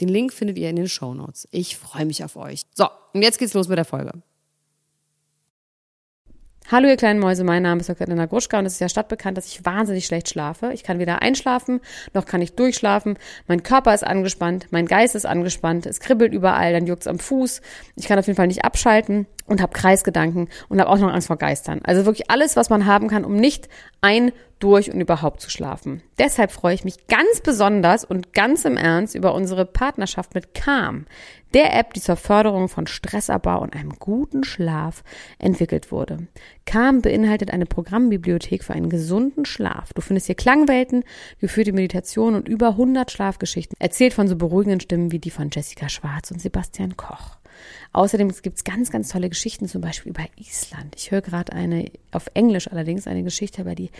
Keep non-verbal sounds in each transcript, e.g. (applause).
Den Link findet ihr in den Show Notes. Ich freue mich auf euch. So, und jetzt geht's los mit der Folge. Hallo ihr kleinen Mäuse, mein Name ist Dr. Elena Gruschka und es ist ja stadtbekannt, dass ich wahnsinnig schlecht schlafe. Ich kann weder einschlafen, noch kann ich durchschlafen. Mein Körper ist angespannt, mein Geist ist angespannt, es kribbelt überall, dann juckt's am Fuß. Ich kann auf jeden Fall nicht abschalten und habe Kreisgedanken und habe auch noch Angst vor Geistern. Also wirklich alles, was man haben kann, um nicht ein, durch und überhaupt zu schlafen. Deshalb freue ich mich ganz besonders und ganz im Ernst über unsere Partnerschaft mit Calm, der App, die zur Förderung von Stressabbau und einem guten Schlaf entwickelt wurde. Calm beinhaltet eine Programmbibliothek für einen gesunden Schlaf. Du findest hier Klangwelten, geführte Meditation und über 100 Schlafgeschichten, erzählt von so beruhigenden Stimmen wie die von Jessica Schwarz und Sebastian Koch. Außerdem gibt es ganz, ganz tolle Geschichten, zum Beispiel über Island. Ich höre gerade eine, auf Englisch allerdings, eine Geschichte über die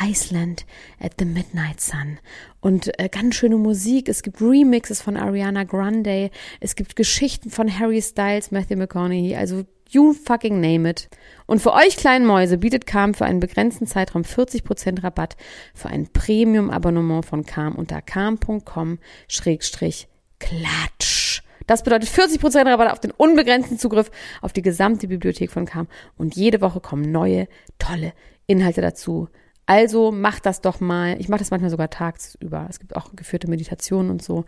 Iceland at the Midnight Sun. Und äh, ganz schöne Musik. Es gibt Remixes von Ariana Grande. Es gibt Geschichten von Harry Styles, Matthew McConaughey. Also You fucking name it. Und für euch kleinen Mäuse bietet Calm für einen begrenzten Zeitraum 40% Rabatt für ein Premium-Abonnement von Calm unter calm.com-klatsch. Das bedeutet 40% Rabatt auf den unbegrenzten Zugriff auf die gesamte Bibliothek von Calm. Und jede Woche kommen neue, tolle Inhalte dazu. Also macht das doch mal. Ich mache das manchmal sogar tagsüber. Es gibt auch geführte Meditationen und so,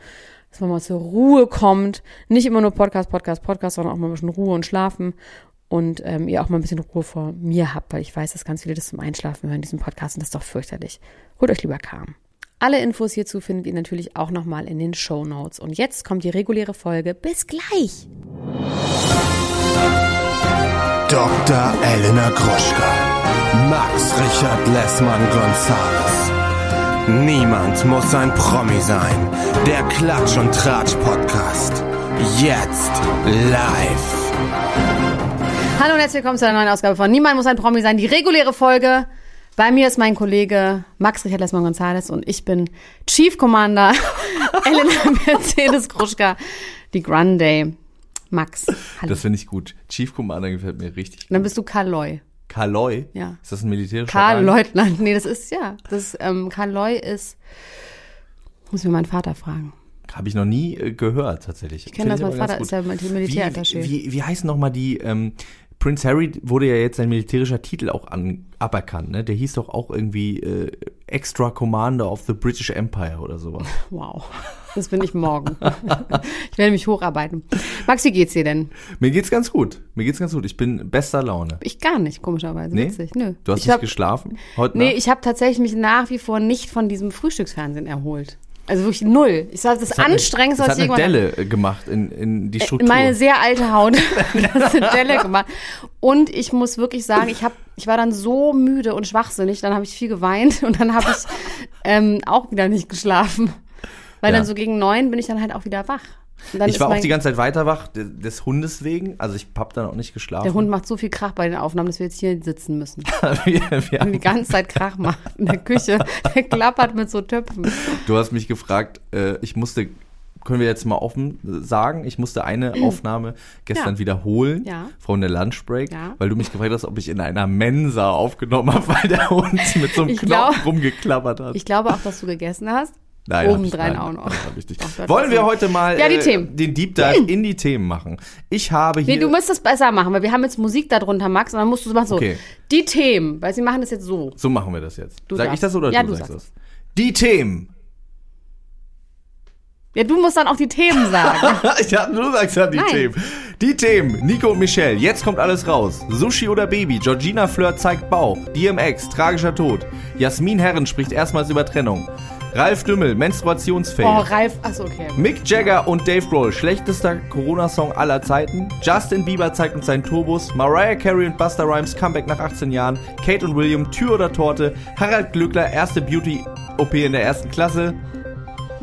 dass man mal zur Ruhe kommt. Nicht immer nur Podcast, Podcast, Podcast, sondern auch mal ein bisschen Ruhe und Schlafen. Und ähm, ihr auch mal ein bisschen Ruhe vor mir habt, weil ich weiß, dass ganz viele das zum Einschlafen hören, diesen Podcast, und das ist doch fürchterlich. Holt euch lieber Calm. Alle Infos hierzu findet ihr natürlich auch nochmal in den Show Notes. Und jetzt kommt die reguläre Folge. Bis gleich! Dr. Elena Gruschka. Max Richard Lessmann Gonzales. Niemand muss ein Promi sein. Der Klatsch und Tratsch Podcast. Jetzt live. Hallo und herzlich willkommen zu einer neuen Ausgabe von Niemand muss ein Promi sein. Die reguläre Folge bei mir ist mein Kollege Max Richard Lesmann González und ich bin Chief Commander (laughs) Elena Mercedes Kruschka, die Grande. Max, hallo. Das finde ich gut. Chief Commander gefällt mir richtig gut. Dann bist du Karloy. Karloy? Ja. Ist das ein militärischer Karl Leutnant. Nee, das ist, ja. Das, ähm, Karloy ist, muss mir mein Vater fragen. Habe ich noch nie äh, gehört, tatsächlich. Ich kenne das, mein Vater ist ja Militärattaché. Wie, wie, wie heißen nochmal die, ähm, Prince Harry wurde ja jetzt sein militärischer Titel auch an, aberkannt, ne? Der hieß doch auch irgendwie äh, Extra Commander of the British Empire oder sowas. (laughs) Wow. Das bin ich morgen. ich werde mich hocharbeiten. Max, wie geht's dir denn? Mir geht's ganz gut. Mir geht's ganz gut. Ich bin bester Laune. Ich gar nicht, komischerweise. Nee? Witzig. Nö. Du hast ich nicht hab, geschlafen heute Nee, Nacht? ich habe tatsächlich mich nach wie vor nicht von diesem Frühstücksfernsehen erholt. Also wirklich null. Ich sage, das, das Anstrengendste, was ich irgendwann... Das hat eine Delle gemacht in, in die Struktur. Meine sehr alte Haut (laughs) das eine Delle gemacht. Und ich muss wirklich sagen, ich, hab, ich war dann so müde und schwachsinnig, dann habe ich viel geweint und dann habe ich (laughs) ähm, auch wieder nicht geschlafen. Weil ja. dann so gegen neun bin ich dann halt auch wieder wach ich war auch die ganze Zeit weiter wach, des Hundes wegen. Also ich hab dann auch nicht geschlafen. Der Hund macht so viel Krach bei den Aufnahmen, dass wir jetzt hier sitzen müssen. (laughs) wir, wir haben die ganze Zeit Krach macht (laughs) in der Küche. Der klappert mit so Töpfen. Du hast mich gefragt, äh, ich musste, können wir jetzt mal offen sagen, ich musste eine (clears throat) Aufnahme gestern ja. wiederholen ja. von der Lunchbreak, ja. weil du mich gefragt hast, ob ich in einer Mensa aufgenommen habe, (laughs) weil der Hund mit so einem ich Knopf glaub, rumgeklappert hat. Ich glaube auch, dass du gegessen hast. Nein, Obendrein auch noch. Doch, Wollen wir heute mal ja, äh, den Deep Dive in die Themen machen? Ich habe hier. Nee, du musst das besser machen, weil wir haben jetzt Musik darunter, Max, und dann musst du machen so. Okay. Die Themen, weil sie machen das jetzt so. So machen wir das jetzt. Du Sag darfst. ich das oder ja, du, du sagst das? Die Themen. Ja, du musst dann auch die Themen sagen. (laughs) ja, du sagst ja die Nein. Themen. Die Themen. Nico und Michelle, jetzt kommt alles raus. Sushi oder Baby, Georgina Flirt zeigt Bauch, DMX, tragischer Tod. Jasmin Herren spricht erstmals über Trennung. Ralf Dümmel, menstruationsfähig. Oh, Ralf, achso, okay. Mick Jagger und Dave Grohl, schlechtester Corona-Song aller Zeiten. Justin Bieber zeigt uns seinen Turbus. Mariah Carey und Buster Rhymes Comeback nach 18 Jahren. Kate und William, Tür oder Torte. Harald Glückler, erste Beauty-OP in der ersten Klasse.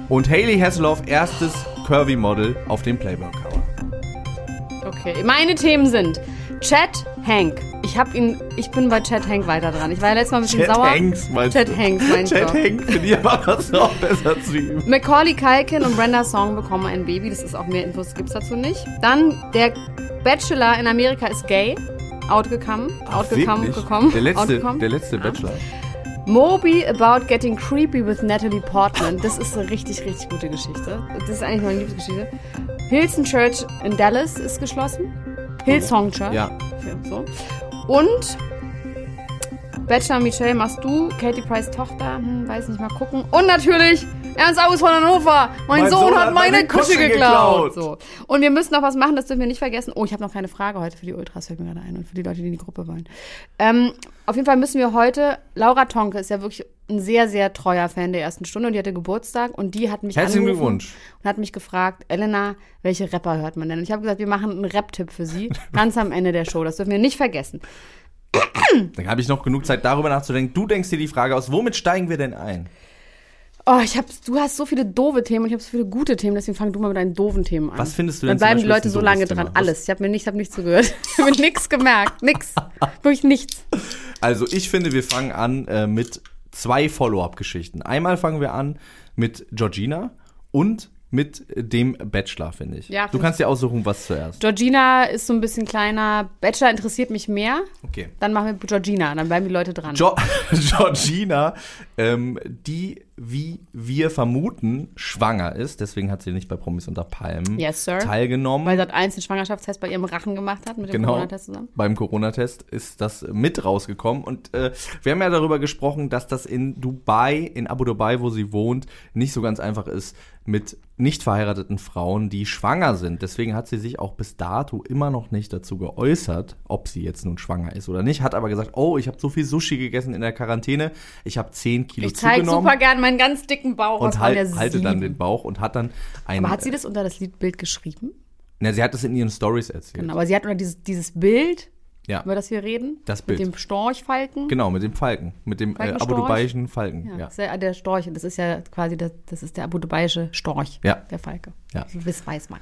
Und Hailey Hasselhoff, erstes Curvy-Model auf dem Playboy-Cover. Okay, meine Themen sind Chad Hank. Ich hab ihn, ich bin bei Chad Hank weiter dran. Ich war ja letztes Mal ein bisschen Chad sauer. Hanks, meinst Chad du? Hanks, meinst Chad du? Hank, finde ich aber das auch besser zu ihm. Macaulay Culkin und Brenda Song bekommen ein Baby. Das ist auch mehr Infos gibt's dazu nicht. Dann der Bachelor in Amerika ist gay. Outgekommen. Outgekommen. Gekommen. Der letzte, outgekommen. der letzte Bachelor. Moby About Getting Creepy with Natalie Portman. Das ist eine richtig, richtig gute Geschichte. Das ist eigentlich meine Lieblingsgeschichte. Hilson Church in Dallas ist geschlossen. Hillsong Church. Ja. So. Und Bachelor Michelle machst du, Katie Price Tochter, hm, weiß nicht mal gucken. Und natürlich Ernst August von Hannover. Mein, Sohn, hat meine Kusche geklaut. So. Und wir müssen noch was machen, das dürfen wir nicht vergessen. Oh, ich habe noch keine Frage heute für die Ultras, fällt mir gerade ein. Und für die Leute, die in die Gruppe wollen. Ähm, auf jeden Fall müssen wir heute, Laura Tonke ist ja wirklich ein sehr, sehr treuer Fan der ersten Stunde und die hatte Geburtstag und die hat mich Herzlichen Glückwunsch. und hat mich gefragt, Elena, welche Rapper hört man denn? Und ich habe gesagt, wir machen einen Rap-Tipp für sie, (laughs) ganz am Ende der Show. Das dürfen wir nicht vergessen. Dann habe ich noch genug Zeit, darüber nachzudenken. Du denkst dir die Frage aus, womit steigen wir denn ein? Oh, ich hab, du hast so viele doofe Themen und ich habe so viele gute Themen, deswegen fang du mal mit deinen doofen Themen an. Was findest du Dann denn zum bleiben die Leute so lange dran. Thema? Alles. Ich habe mir, nicht- ich hab nichts zugehört. Ich habe mir (laughs) nichts gemerkt. Nix. Wirklich nichts. Also ich finde, wir fangen an äh, mit zwei Follow-up-Geschichten. Einmal fangen wir an mit Georgina und mit dem Bachelor, finde ich. Ja, du kannst dir aussuchen, was zuerst. Georgina ist so ein bisschen kleiner. Bachelor interessiert mich mehr. Okay. Dann machen wir Georgina. Dann bleiben die Leute dran. Jo (laughs) Georgina, ähm, die, wie wir vermuten, schwanger ist. Deswegen hat sie nicht bei Promis unter Palmen Yes, teilgenommen. weil sie hat eins den Schwangerschaftstest bei ihrem Rachen gemacht hat mit dem Genau. Corona-Test zusammen. Beim Corona-Test ist das mit rausgekommen. Und äh, wir haben ja darüber gesprochen, dass das in Dubai, in Abu Dhabi, wo sie wohnt, nicht so ganz einfach ist mit nicht verheirateten Frauen, die schwanger sind. Deswegen hat sie sich auch bis dato immer noch nicht dazu geäußert, ob sie jetzt nun schwanger ist oder nicht. Hat aber gesagt, oh, ich habe so viel Sushi gegessen in der Quarantäne, ich habe 10 Kilo Ich zeige zugenommen super gern meinen ganz dicken Bauch. und halt, halte dann den Bauch und hat dann ein. Aber hat sie das unter das Liedbild geschrieben? Na, sie hat das in ihren Stories erzählt. Genau, aber sie hat unter dieses, dieses Bild, Ja. über das wir reden, Das mit Bild. dem Storchfalken. Genau, mit dem Falken, mit dem äh, Falkenstorch? Abu Dhabiischen Falken. Ja, Ja. Das ist ja der Storch. Das ist ja quasi der, das ist der abu dhabiische Storch. Ja. Der Falke. Ja. Das weiß- weiß man.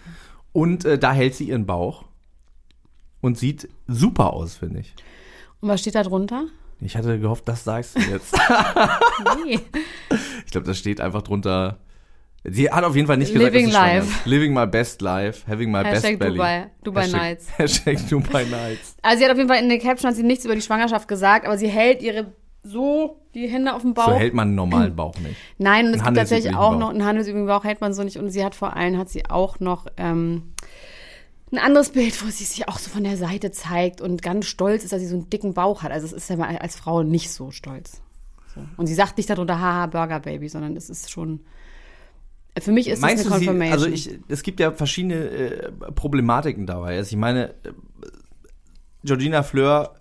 Und äh, da hält sie ihren Bauch und sieht super aus, finde ich. Und was steht da drunter? Ich hatte gehofft, das sagst du jetzt. (laughs) Nee. ich glaube, das steht einfach drunter. Sie hat auf jeden Fall nicht gesagt, Living dass sie schwanger life. ist. Living my best life, having my Hashtag best belly. Dubai- Dubai Hashtag, Nights. (laughs) Hashtag Dubai Nights. Also sie hat auf jeden Fall in der Caption hat sie nichts über die Schwangerschaft gesagt, aber sie hält ihre so die Hände auf dem Bauch. So hält man einen normalen (clears throat) Bauch nicht. Nein, und es gibt tatsächlich auch Bauch. noch einen handelsüblichen Bauch hält man so nicht und sie hat vor allem hat sie auch noch ähm, ein anderes Bild, wo sie sich auch so von der Seite zeigt und ganz stolz ist, dass sie so einen dicken Bauch hat. Also es ist ja mal als Frau nicht so stolz. So. Und sie sagt nicht darunter, haha, Burger Baby, sondern es ist schon. Für mich ist Meinst es eine du sie, Confirmation. also ich, es gibt ja verschiedene äh, Problematiken dabei. Also ich meine, äh, Georgina Fleur,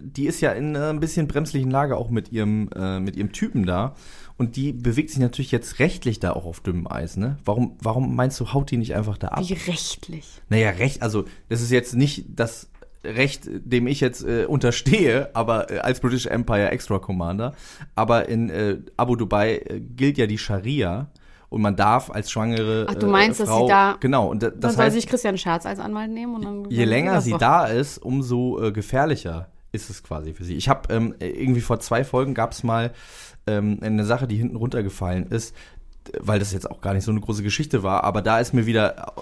die ist ja in einer ein bisschen bremslichen Lage auch mit ihrem, äh, mit ihrem Typen da. Und die bewegt sich natürlich jetzt rechtlich da auch auf dünnem Eis, ne? Warum, warum meinst du, haut die nicht einfach da ab? Wie rechtlich. Naja, Recht, also das ist jetzt nicht das Recht, dem ich jetzt äh, unterstehe, aber äh, als British Empire Extra Commander. Aber in äh, Abu Dhabi äh, gilt ja die Scharia und man darf als schwangere Ach, du meinst, äh, dass Frau, sie da- Genau, und da- Dann das soll heißt, sich Christian Scherz als Anwalt nehmen und dann. je länger sie doch. da ist, umso äh, gefährlicher ist es quasi für sie. Ich habe ähm, irgendwie vor zwei Folgen gab es mal ähm, eine Sache, die hinten runtergefallen ist, weil das jetzt auch gar nicht so eine große Geschichte war, aber da ist mir wieder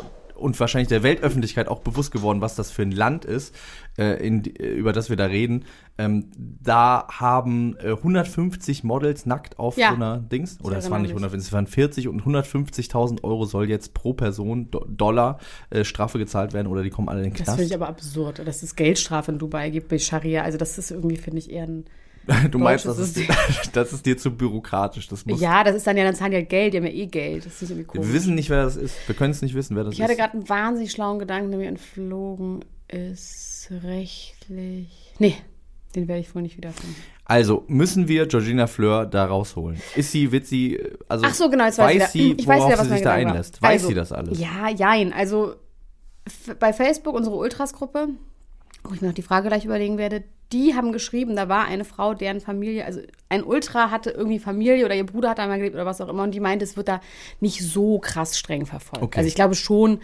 und wahrscheinlich der Weltöffentlichkeit auch bewusst geworden, was das für ein Land ist, äh, in, äh, über das wir da reden. Ähm, da haben äh, 150 Models nackt auf Ja. so einer Dings, oder es waren nicht mich. 150, es waren 40 und 150.000 Euro soll jetzt pro Person Do Dollar äh, Strafe gezahlt werden oder die kommen alle in den Das Knast. finde ich aber absurd, dass es Geldstrafe in Dubai gibt bei Scharia. Also das ist irgendwie, finde ich, eher ein. (laughs) Du meinst, das ist, (laughs) das ist dir zu bürokratisch. Das muss, Ja, das ist dann ja, dann zahlen die ja Geld, die haben ja eh Geld. Das ist nicht irgendwie komisch. Wir wissen nicht, wer das ist. Wir können es nicht wissen, wer das Ich hatte ist. gerade einen wahnsinnig schlauen Gedanken, der mir entflogen ist. Rechtlich. Nee. Den werde ich wohl nicht wiederfinden. Also, müssen wir Georgina Fleur da rausholen? Ist sie, wird sie, also Ach so, genau, jetzt weiß, weiß ich wieder. sie, ich weiß worauf wieder, was sie sich da war. einlässt? Weiß also, sie das alles? Ja, jein. Also bei Facebook, unsere Ultras-Gruppe, wo ich mir noch die Frage gleich überlegen werde, die haben geschrieben, da war eine Frau, deren Familie, also ein Ultra hatte irgendwie Familie oder ihr Bruder hat einmal gelebt oder was auch immer und die meinte, es wird da nicht so krass streng verfolgt. Okay. Also ich glaube schon,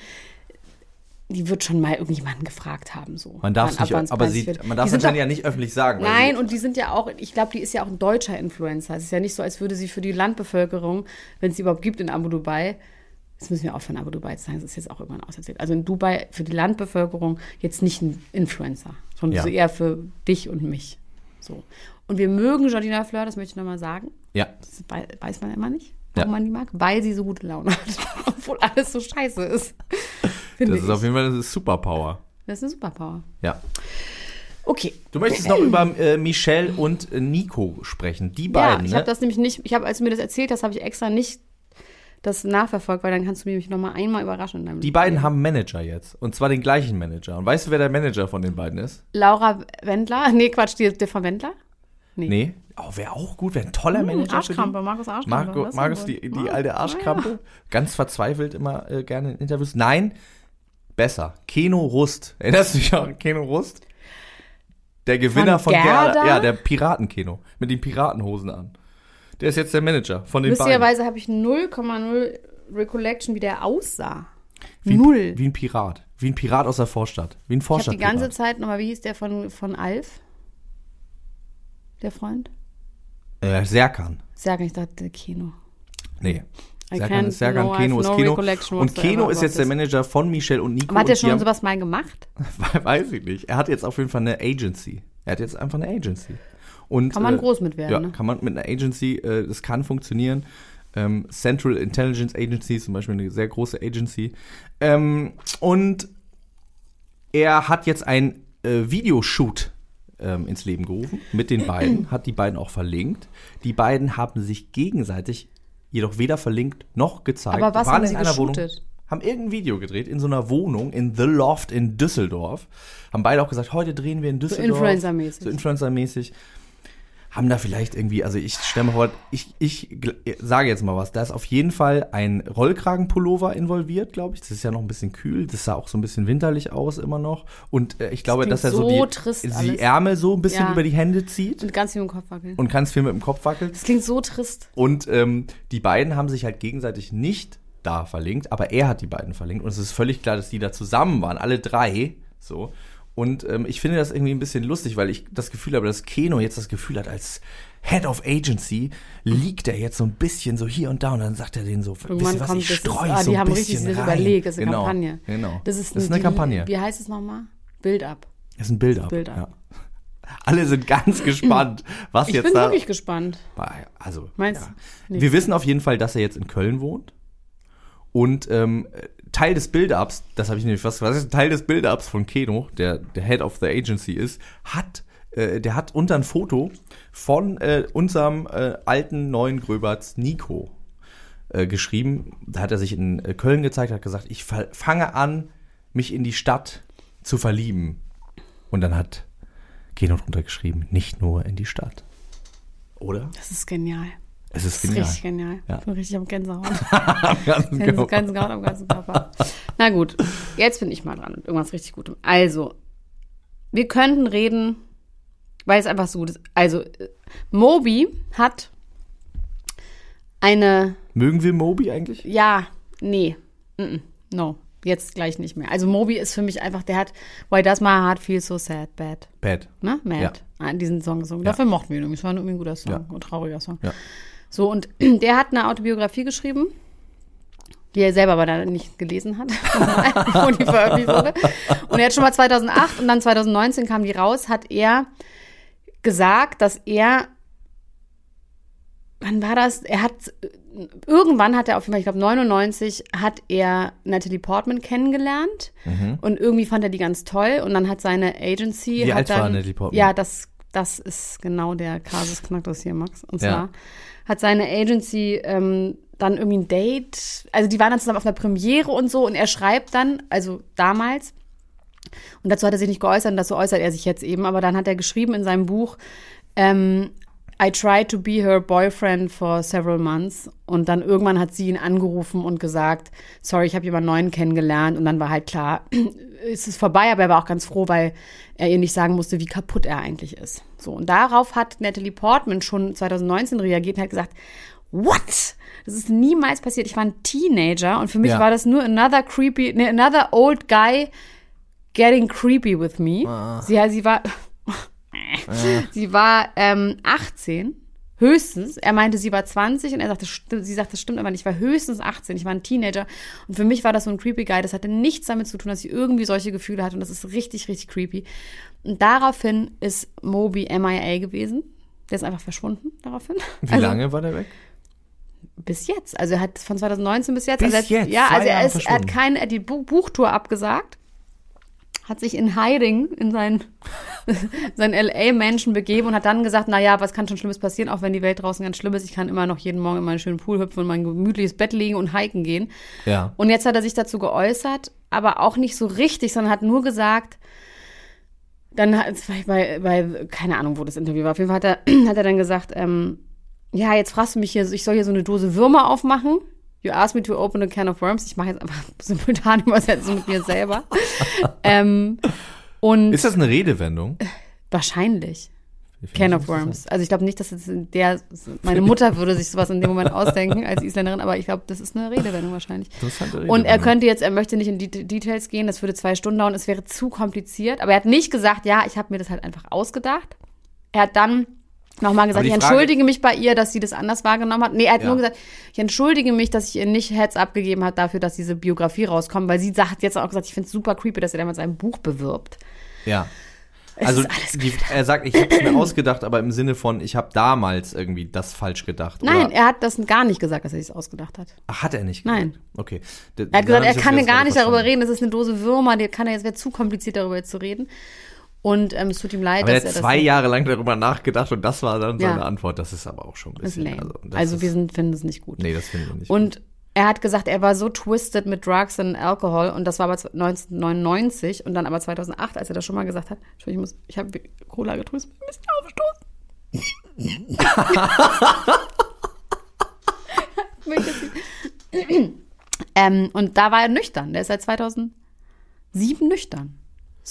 die wird schon mal irgendjemanden gefragt haben. So. Man darf es nicht, aber sie, wird. man darf es ja nicht öffentlich sagen. Nein, und die sind ja auch, ich glaube, die ist ja auch ein deutscher Influencer. Es ist ja nicht so, als würde sie für die Landbevölkerung, wenn es sie überhaupt gibt in Abu Dubai, das müssen wir auch von Abu Dubai zu sagen, das ist jetzt auch irgendwann auserzählt. Also in Dubai für die Landbevölkerung jetzt nicht ein Influencer, sondern Ja. so eher für dich und mich. So. Und wir mögen Jordina Fleur, das möchte ich nochmal sagen. ja, Das wei- weiß man immer nicht, warum Ja. man die mag, weil sie so gute Laune hat. (laughs) Obwohl alles so scheiße ist. Das ist ich. auf jeden Fall eine Superpower. das ist eine Superpower. Ja. Okay. Du möchtest noch über äh, Michelle und äh, Nico sprechen. Die Ja, beiden, ich ne? habe das nämlich nicht, ich habe, als du mir das erzählt hast, habe ich extra nicht das nachverfolgt, weil dann kannst du mich noch mal einmal überraschen. In deinem Die beiden Leben. haben einen Manager jetzt. Und zwar den gleichen Manager. Und weißt du, wer der Manager von den beiden ist? Laura Wendler, (laughs) nee, Quatsch, die, der von Wendler? Nee. Oh, wäre auch gut, wäre ein toller Manager. für die. Arschkrampe, Markus Arschkrampe. Marco, Markus, die, die Ja. alte Arschkrampe. Ganz verzweifelt immer äh, gerne in Interviews. Nein, besser. Keno Rust. Erinnerst du dich an Keno Rust? Der Gewinner von, Von Gerda? Gerda? Ja, der Piratenkeno. Mit den Piratenhosen an. Der ist jetzt der Manager von den beiden. Lustigerweise habe ich 0,0 Recollection, wie der aussah. Wie, Null. Wie ein Pirat. Wie ein Pirat aus der Vorstadt. Wie ein ich habe die ganze Zeit nochmal, wie hieß der von, von Alf? Der Freund? Äh, Serkan. Serkan, ich dachte Kino. Nee. I Serkan ist Serkan, I Keno ist no Keno. Und Keno ist jetzt der. Manager von Michelle und Nico. Aber hat die schon sowas mal gemacht? (laughs) Weiß ich nicht. Er hat jetzt auf jeden Fall eine Agency. Er hat jetzt einfach eine Agency. Und, Kann man äh, groß mit werden, Ja, ne? kann man mit einer Agency, äh, das kann funktionieren. Ähm, Central Intelligence Agency ist zum Beispiel eine sehr große Agency. Ähm, und er hat jetzt ein äh, Videoshoot ähm, ins Leben gerufen mit den beiden, hat die beiden auch verlinkt. Die beiden haben sich gegenseitig jedoch weder verlinkt noch gezeigt. Aber was waren haben in sie einer Wohnung, haben irgendein Video gedreht in so einer Wohnung in The Loft in Düsseldorf. Haben beide auch gesagt, heute drehen wir in Düsseldorf. Influencer-mäßig. So Influencer-mäßig. Haben da vielleicht irgendwie, also ich stelle mir vor, ich, ich sage jetzt mal was, da ist auf jeden Fall ein Rollkragenpullover involviert, glaube ich. Das ist ja noch ein bisschen kühl, das sah auch so ein bisschen winterlich aus immer noch. Und äh, ich glaube, klingt dass er so, die, die. Ärmel so ein bisschen Ja. über die Hände zieht Und ganz viel im Kopf wackeln. und ganz viel mit dem Kopf wackelt. Das klingt so trist. Und ähm, die beiden haben sich halt gegenseitig nicht da verlinkt, aber er hat die beiden verlinkt. Und es ist völlig klar, dass die da zusammen waren, alle drei. So. Und ähm, ich finde das irgendwie ein bisschen lustig, weil ich das Gefühl habe, dass Keno jetzt das Gefühl hat, als Head of Agency liegt er jetzt so ein bisschen so hier und da und dann sagt er denen so, wisst ihr was, kommt ich streue ah, so die ein haben richtig bisschen das rein. überlegt, das ist eine genau, Kampagne. Genau. Das ist, das ist eine die- Kampagne. Wie heißt es nochmal? Build up. Das ist ein Bild-up. Bild-up. Ja. Alle sind ganz gespannt, was Ich jetzt bin da... wirklich gespannt. Also, Meinst ja. Nee. Wir wissen auf jeden Fall, dass er jetzt in Köln wohnt. Und ähm, Teil des Build-Ups, das habe ich nämlich fast ist Teil des Build-Ups von Keno, der der Head of the Agency ist, hat äh, der hat unter ein Foto von äh, unserem äh, alten neuen Gröberts Nico äh, geschrieben. Da hat er sich in äh, Köln gezeigt, hat gesagt, ich fa- fange an, mich in die Stadt zu verlieben. Und dann hat Keno drunter geschrieben, nicht nur in die Stadt. Oder? Das ist genial. Es ist Das ist genial. richtig genial. Ja. Ich bin richtig am Gänsehaut. Ganz Ganz, genau. ganz Gaut am ganzen Körper. Na gut, jetzt bin ich mal dran. mit Irgendwas richtig Gutem. Also, wir könnten reden, weil es einfach so ist. Also, Moby hat eine, Mögen wir Moby eigentlich? ja, nee, mm -mm, no, jetzt gleich nicht mehr. Also, Moby ist für mich einfach, der hat, Why Does My Heart Feel So Sad, Bad, Bad. ne? Mad, Ja. Ah, diesen Song gesungen. Ja. Dafür mochten wir ihn irgendwie. Es war irgendwie ein guter Song, Ja. ein trauriger Song. Ja. So, und (clears throat) der hat eine Autobiografie geschrieben, die er selber aber dann nicht gelesen hat, (laughs) bevor die veröffentlicht wurde. Und er hat schon mal 2008 und dann 2019 kam die raus, hat er gesagt, dass er, wann war das? Er hat, irgendwann hat er auf jeden Fall, ich glaube 99, hat er Natalie Portman kennengelernt und irgendwie fand er die ganz toll und dann hat seine Agency. Mhm. Wie hat alt dann, war Natalie Portman? Ja, das, das ist genau der Kasus Knacktus hier, Max. Und Ja. zwar hat seine Agency ähm, dann irgendwie ein Date, also die waren dann zusammen auf einer Premiere und so und er schreibt dann, also damals, Und dazu hat er sich nicht geäußert und dazu äußert er sich jetzt eben. Aber dann hat er geschrieben in seinem Buch, ähm, I tried to be her boyfriend for several months. Und dann irgendwann hat sie ihn angerufen und gesagt, sorry, ich habe jemanden neuen kennengelernt. Und dann war halt klar, (clears throat) es ist vorbei, aber er war auch ganz froh, weil er ihr nicht sagen musste, wie kaputt er eigentlich ist. So, und darauf hat Natalie Portman schon 2019 reagiert und hat gesagt, what? Das ist niemals passiert. Ich war ein Teenager und für mich Ja. war das nur another creepy, ne, another old guy getting creepy with me. Sie, ja, sie war, sie war ähm, 18, höchstens. Er meinte, sie war 20 und er sagte, sie sagt, das stimmt aber nicht. Ich war höchstens 18, ich war ein Teenager. Und für mich war das so ein creepy Guy. Das hatte nichts damit zu tun, dass sie irgendwie solche Gefühle hatte und das ist richtig, richtig creepy. Und daraufhin ist Moby MIA gewesen. Der ist einfach verschwunden daraufhin. Wie Also- lange war der weg? bis jetzt. Also er hat von 2019 bis jetzt. Bis also er, jetzt, Ja, also er, ist, er hat keine, er hat die Bu- Buchtour abgesagt, hat sich in Hiding in sein, (laughs) sein LA-Menschen begeben und hat dann gesagt, na ja, was kann schon Schlimmes passieren, auch wenn die Welt draußen ganz schlimm ist. Ich kann immer noch jeden Morgen in meinen schönen Pool hüpfen und mein gemütliches Bett liegen und hiken gehen. Ja. Und jetzt hat er sich dazu geäußert, aber auch nicht so richtig, sondern hat nur gesagt, dann hat es bei, bei, keine Ahnung, wo das Interview war. Auf jeden Fall hat er, (clears throat) hat er dann gesagt, ähm, ja, jetzt fragst du mich hier, ich soll hier so eine Dose Würmer aufmachen. You asked me to open a can of worms. Ich mache jetzt einfach (laughs) simultan Übersetzung mit mir selber. ähm, und Ist das eine Redewendung? wahrscheinlich. Can of Worms. Also ich glaube nicht, dass es in der, meine Mutter würde sich sowas in dem Moment ausdenken als Isländerin, aber ich glaube, das ist eine Redewendung wahrscheinlich. Interessante Und Redewendung. er könnte jetzt, er möchte nicht in die Details gehen, das würde zwei Stunden dauern, es wäre zu kompliziert. Aber er hat nicht gesagt, ja, ich habe mir das halt einfach ausgedacht. Er hat dann nochmal gesagt, ich Frage- entschuldige mich bei ihr, dass sie das anders wahrgenommen hat. Nee, er hat Ja. nur gesagt, ich entschuldige mich, dass ich ihr nicht Heads abgegeben habe dafür, dass diese Biografie rauskommt, weil sie sagt jetzt auch gesagt, ich finde es super creepy, dass er damit sein Buch bewirbt. Ja. Es Also die, er sagt, ich habe es mir ausgedacht, aber im Sinne von, ich habe damals irgendwie das falsch gedacht. Nein, Oder, er hat das gar nicht gesagt, dass er sich ausgedacht hat. Ach, hat er nicht. Nein. gesagt? Okay. D- Er hat gesagt, er kann jetzt gar nicht darüber verstanden. reden, das ist eine Dose Würmer, die kann er, es wäre zu kompliziert, darüber jetzt zu reden. Und ähm, es tut ihm leid, Aber er dass hat er zwei das Jahre lang darüber nachgedacht und das war dann Ja. seine Antwort. Das ist aber auch schon ein bisschen. Also, Also, ist, wir sind, finden es nicht gut. Nee, das finden wir nicht. Und er hat gesagt, er war so twisted mit Drugs und Alkohol und das war aber 1999 und dann aber 2008, als er das schon mal gesagt hat, Entschuldigung, ich muss, ich habe Cola getrunken, ich muss ein bisschen aufstoßen. (laughs) (laughs) Ähm, und da war er nüchtern. Der ist seit 2007 nüchtern.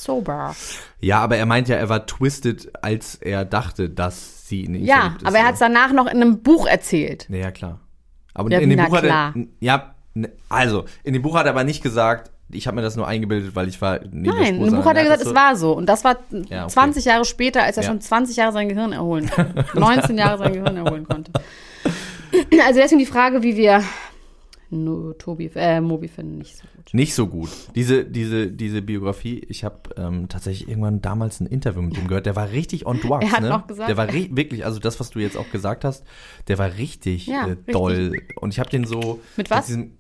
Sober. ja, aber er meint ja, er war twisted, als er dachte, dass sie ihn Ja, ist, aber er hat es danach noch in einem Buch erzählt. Nee, ja, klar. Aber Ja, in dem Buch klar. hat er. Ja, also, in dem Buch hat er aber nicht gesagt, ich habe mir das nur eingebildet, weil ich war Nein, Spur, in einem Buch hat er gesagt, das es so- war so. Und das war Ja, okay. 20 Jahre später, als er Ja. schon 20 Jahre sein Gehirn erholen (laughs) konnte. 19 Jahre sein Gehirn erholen konnte. Also deswegen die Frage, wie wir no, Tobi, äh, Mobi finden, nicht so gut. Nicht so gut. Diese, diese, diese Biografie, ich habe ähm, tatsächlich irgendwann damals ein Interview mit ihm gehört, der war richtig on drugs, Er hat ne? noch gesagt- der war wirklich, also das, was du jetzt auch gesagt hast, der war richtig, Ja, äh, richtig. doll. Und ich habe den so. Mit was? diesem-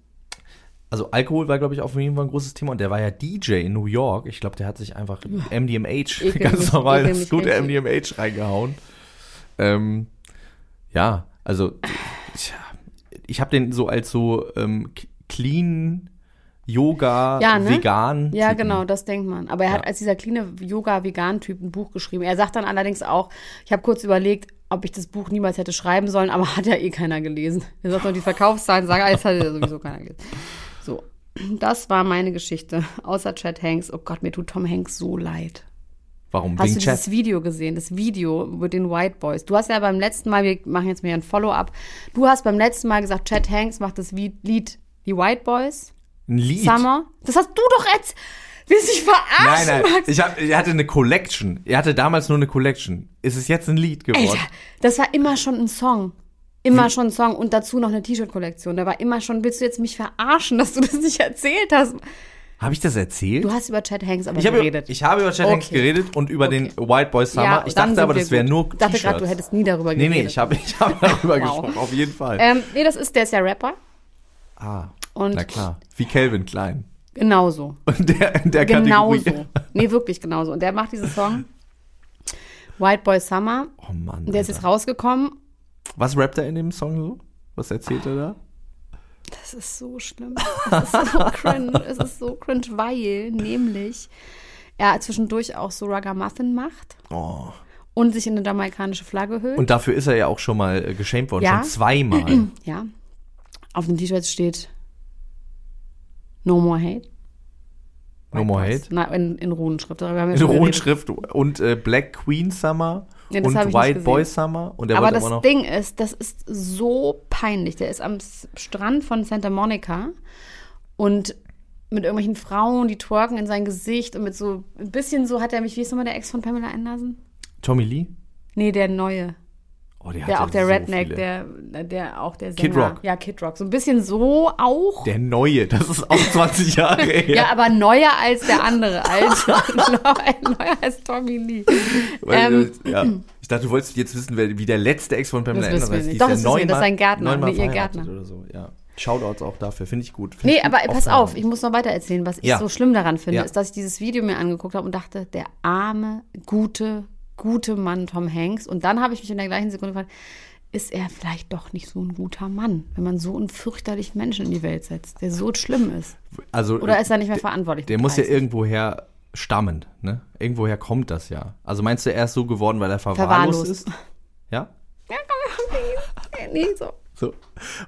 also Alkohol war, glaube ich, auch für ihn ein großes Thema und der war ja DJ in New York. Ich glaube, der hat sich einfach MDMH, Ekel (laughs) ganz mich, normal, das gute richtig. MDMH reingehauen. Ähm, ja, also ich, ich habe den so als so ähm, clean Yoga, Ja, ne? vegan. Ja, genau, das denkt man. Aber er hat Ja. als dieser cleane Yoga-Vegan-Typ ein Buch geschrieben. Er sagt dann allerdings auch, ich habe kurz überlegt, ob ich das Buch niemals hätte schreiben sollen, aber (laughs) hat ja eh keiner gelesen. Er sagt nur, die Verkaufszahlen sagen, alles hat ja sowieso keiner gelesen. So, das war meine Geschichte. Außer Chad Hanks. Oh Gott, mir tut Tom Hanks so leid. Warum? Hast Wegen du Chat? dieses Video gesehen? Das Video mit den White Boys. Du hast ja beim letzten Mal, wir machen jetzt mal ein Follow-up. Du hast beim letzten Mal gesagt, Chad Hanks macht das Lied Die White Boys. Ein Lied? Summer. Das hast du doch jetzt. Willst du dich Nein, verarschen, nein. Max? Ich hab, er hatte eine Collection. Er hatte damals nur eine Collection. Ist es jetzt ein Lied geworden? Alter, das war immer schon ein Song. Immer schon ein Song und dazu noch eine T-Shirt-Kollektion. Da war immer schon, willst du jetzt mich verarschen, dass du das nicht erzählt hast? Habe ich das erzählt? Du hast über Chad Hanks aber ich, geredet. ich habe über Chad Hanks Okay. geredet und über den White Boy Summer. Ja, ich dachte aber, das wäre nur Ich dachte gerade, du hättest nie darüber Nee, geredet. nee, ich habe ich hab (laughs) darüber Wow. gesprochen, auf jeden Fall. Ähm, nee, das ist, der ist ja Rapper. ah, Und na klar. Wie Calvin Klein. genauso. Und (laughs) der, der Kategorie. Genauso. (laughs) Nee, wirklich genauso. Und der macht diesen Song White Boy Summer. Oh Mann. Der ist Alter. jetzt rausgekommen. Was rappt er in dem Song so? Was erzählt er da? Das ist so schlimm. Es ist so (laughs) cringe. Es ist so cringe, weil nämlich er zwischendurch auch so Ragamuffin macht Oh. und sich in eine jamaikanische Flagge hüllt. Und dafür ist er ja auch schon mal äh, geschämt worden, Ja. schon zweimal. (clears throat) ja. Auf dem T-Shirt steht No More Hate. no more hate. Na, in, in Runenschrift. In. Rundschrift und äh, Black Queen Summer Ja, und White. Boy Summer. Und der Aber das noch. Ding ist, das ist so peinlich. Der ist am Strand von Santa Monica und mit irgendwelchen Frauen, die twerken in sein Gesicht und mit so ein bisschen so hat er mich, wie ist nochmal der Ex von Pamela Anderson? Tommy Lee? Nee, der neue. Oh, der, Der ja auch der so Redneck, viele. der, der auch der Kid Sänger. Rock. Ja, Kid Rock. So ein bisschen so auch. Der neue, das ist auch (laughs) 20 Jahre her. ja, aber neuer als der andere, (laughs) Alter. (laughs) neuer als Tommy Lee. Ähm, äh, ja. Ich dachte, du wolltest jetzt wissen, wie der letzte Ex von Pamela Anderson nicht. Die Doch, ist das ja wir. Das ist ein Gärtner. Nee, ihr Gärtner. Oder so. Ja. Shoutouts auch dafür, finde ich gut. Find Nee, ich gut aber pass auf, ich muss noch weiter erzählen. Was ich Ja. so schlimm daran finde, Ja. ist, dass ich dieses Video mir angeguckt habe und dachte, der arme, gute, gute Mann Tom Hanks. Und dann habe ich mich in der gleichen Sekunde gefragt, ist er vielleicht doch nicht so ein guter Mann, wenn man so einen fürchterlichen Menschen in die Welt setzt, der so schlimm ist? Also, Oder ist er nicht mehr verantwortlich? Der mit muss ja 30? irgendwoher stammen, ne? Irgendwoher kommt das ja. Also meinst du, er ist so geworden, weil er verwahrlost, Verwahrlost. ist? Ja? Ja, komm, nee, so. So.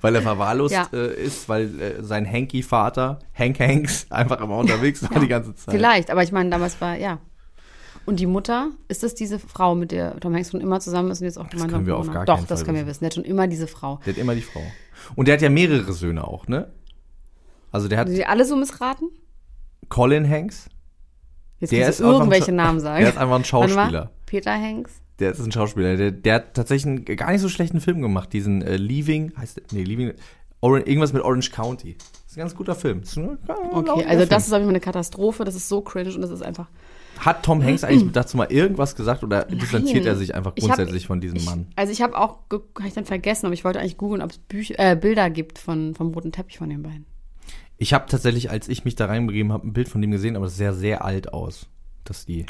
Weil er verwahrlost Ja. äh, ist, weil äh, sein Hanky-Vater, Hank Hanks, (laughs) einfach immer unterwegs war die ganze Zeit. Vielleicht, aber ich meine, damals war, ja. Und die Mutter, ist das diese Frau, mit der Tom Hanks schon immer zusammen ist und jetzt auch gemeinsam können wir auf gar? Doch, keinen das Fall können wir wissen. Der hat schon immer diese Frau. Der hat immer die Frau. Und der hat ja mehrere Söhne auch, ne? Also der hat Haben Sie alle so missraten? Colin Hanks, Jetzt Der ist irgendwelche Namen sagen. der ist einfach ein. Schauspieler. Peter Hanks. Der ist ein Schauspieler. Der, der hat tatsächlich einen gar nicht so schlechten Film gemacht. Diesen äh, Leaving, heißt der, nee, Leaving, Orange, irgendwas mit Orange County. Das ist ein ganz guter Film. Das ein, Okay, also das ist auf jeden Fall eine Katastrophe. Das ist so cringe und das ist einfach. Hat Tom Hanks eigentlich dazu mal irgendwas gesagt oder distanziert er sich einfach Ich hab- grundsätzlich von diesem Ich, Mann? also ich habe auch, ge- hab ich dann vergessen, aber ich wollte eigentlich googeln, ob es äh, Bilder gibt von, vom roten Teppich von den beiden. Ich habe tatsächlich, als ich mich da reinbegeben habe, ein Bild von dem gesehen, aber das sah sehr alt aus. Dass die.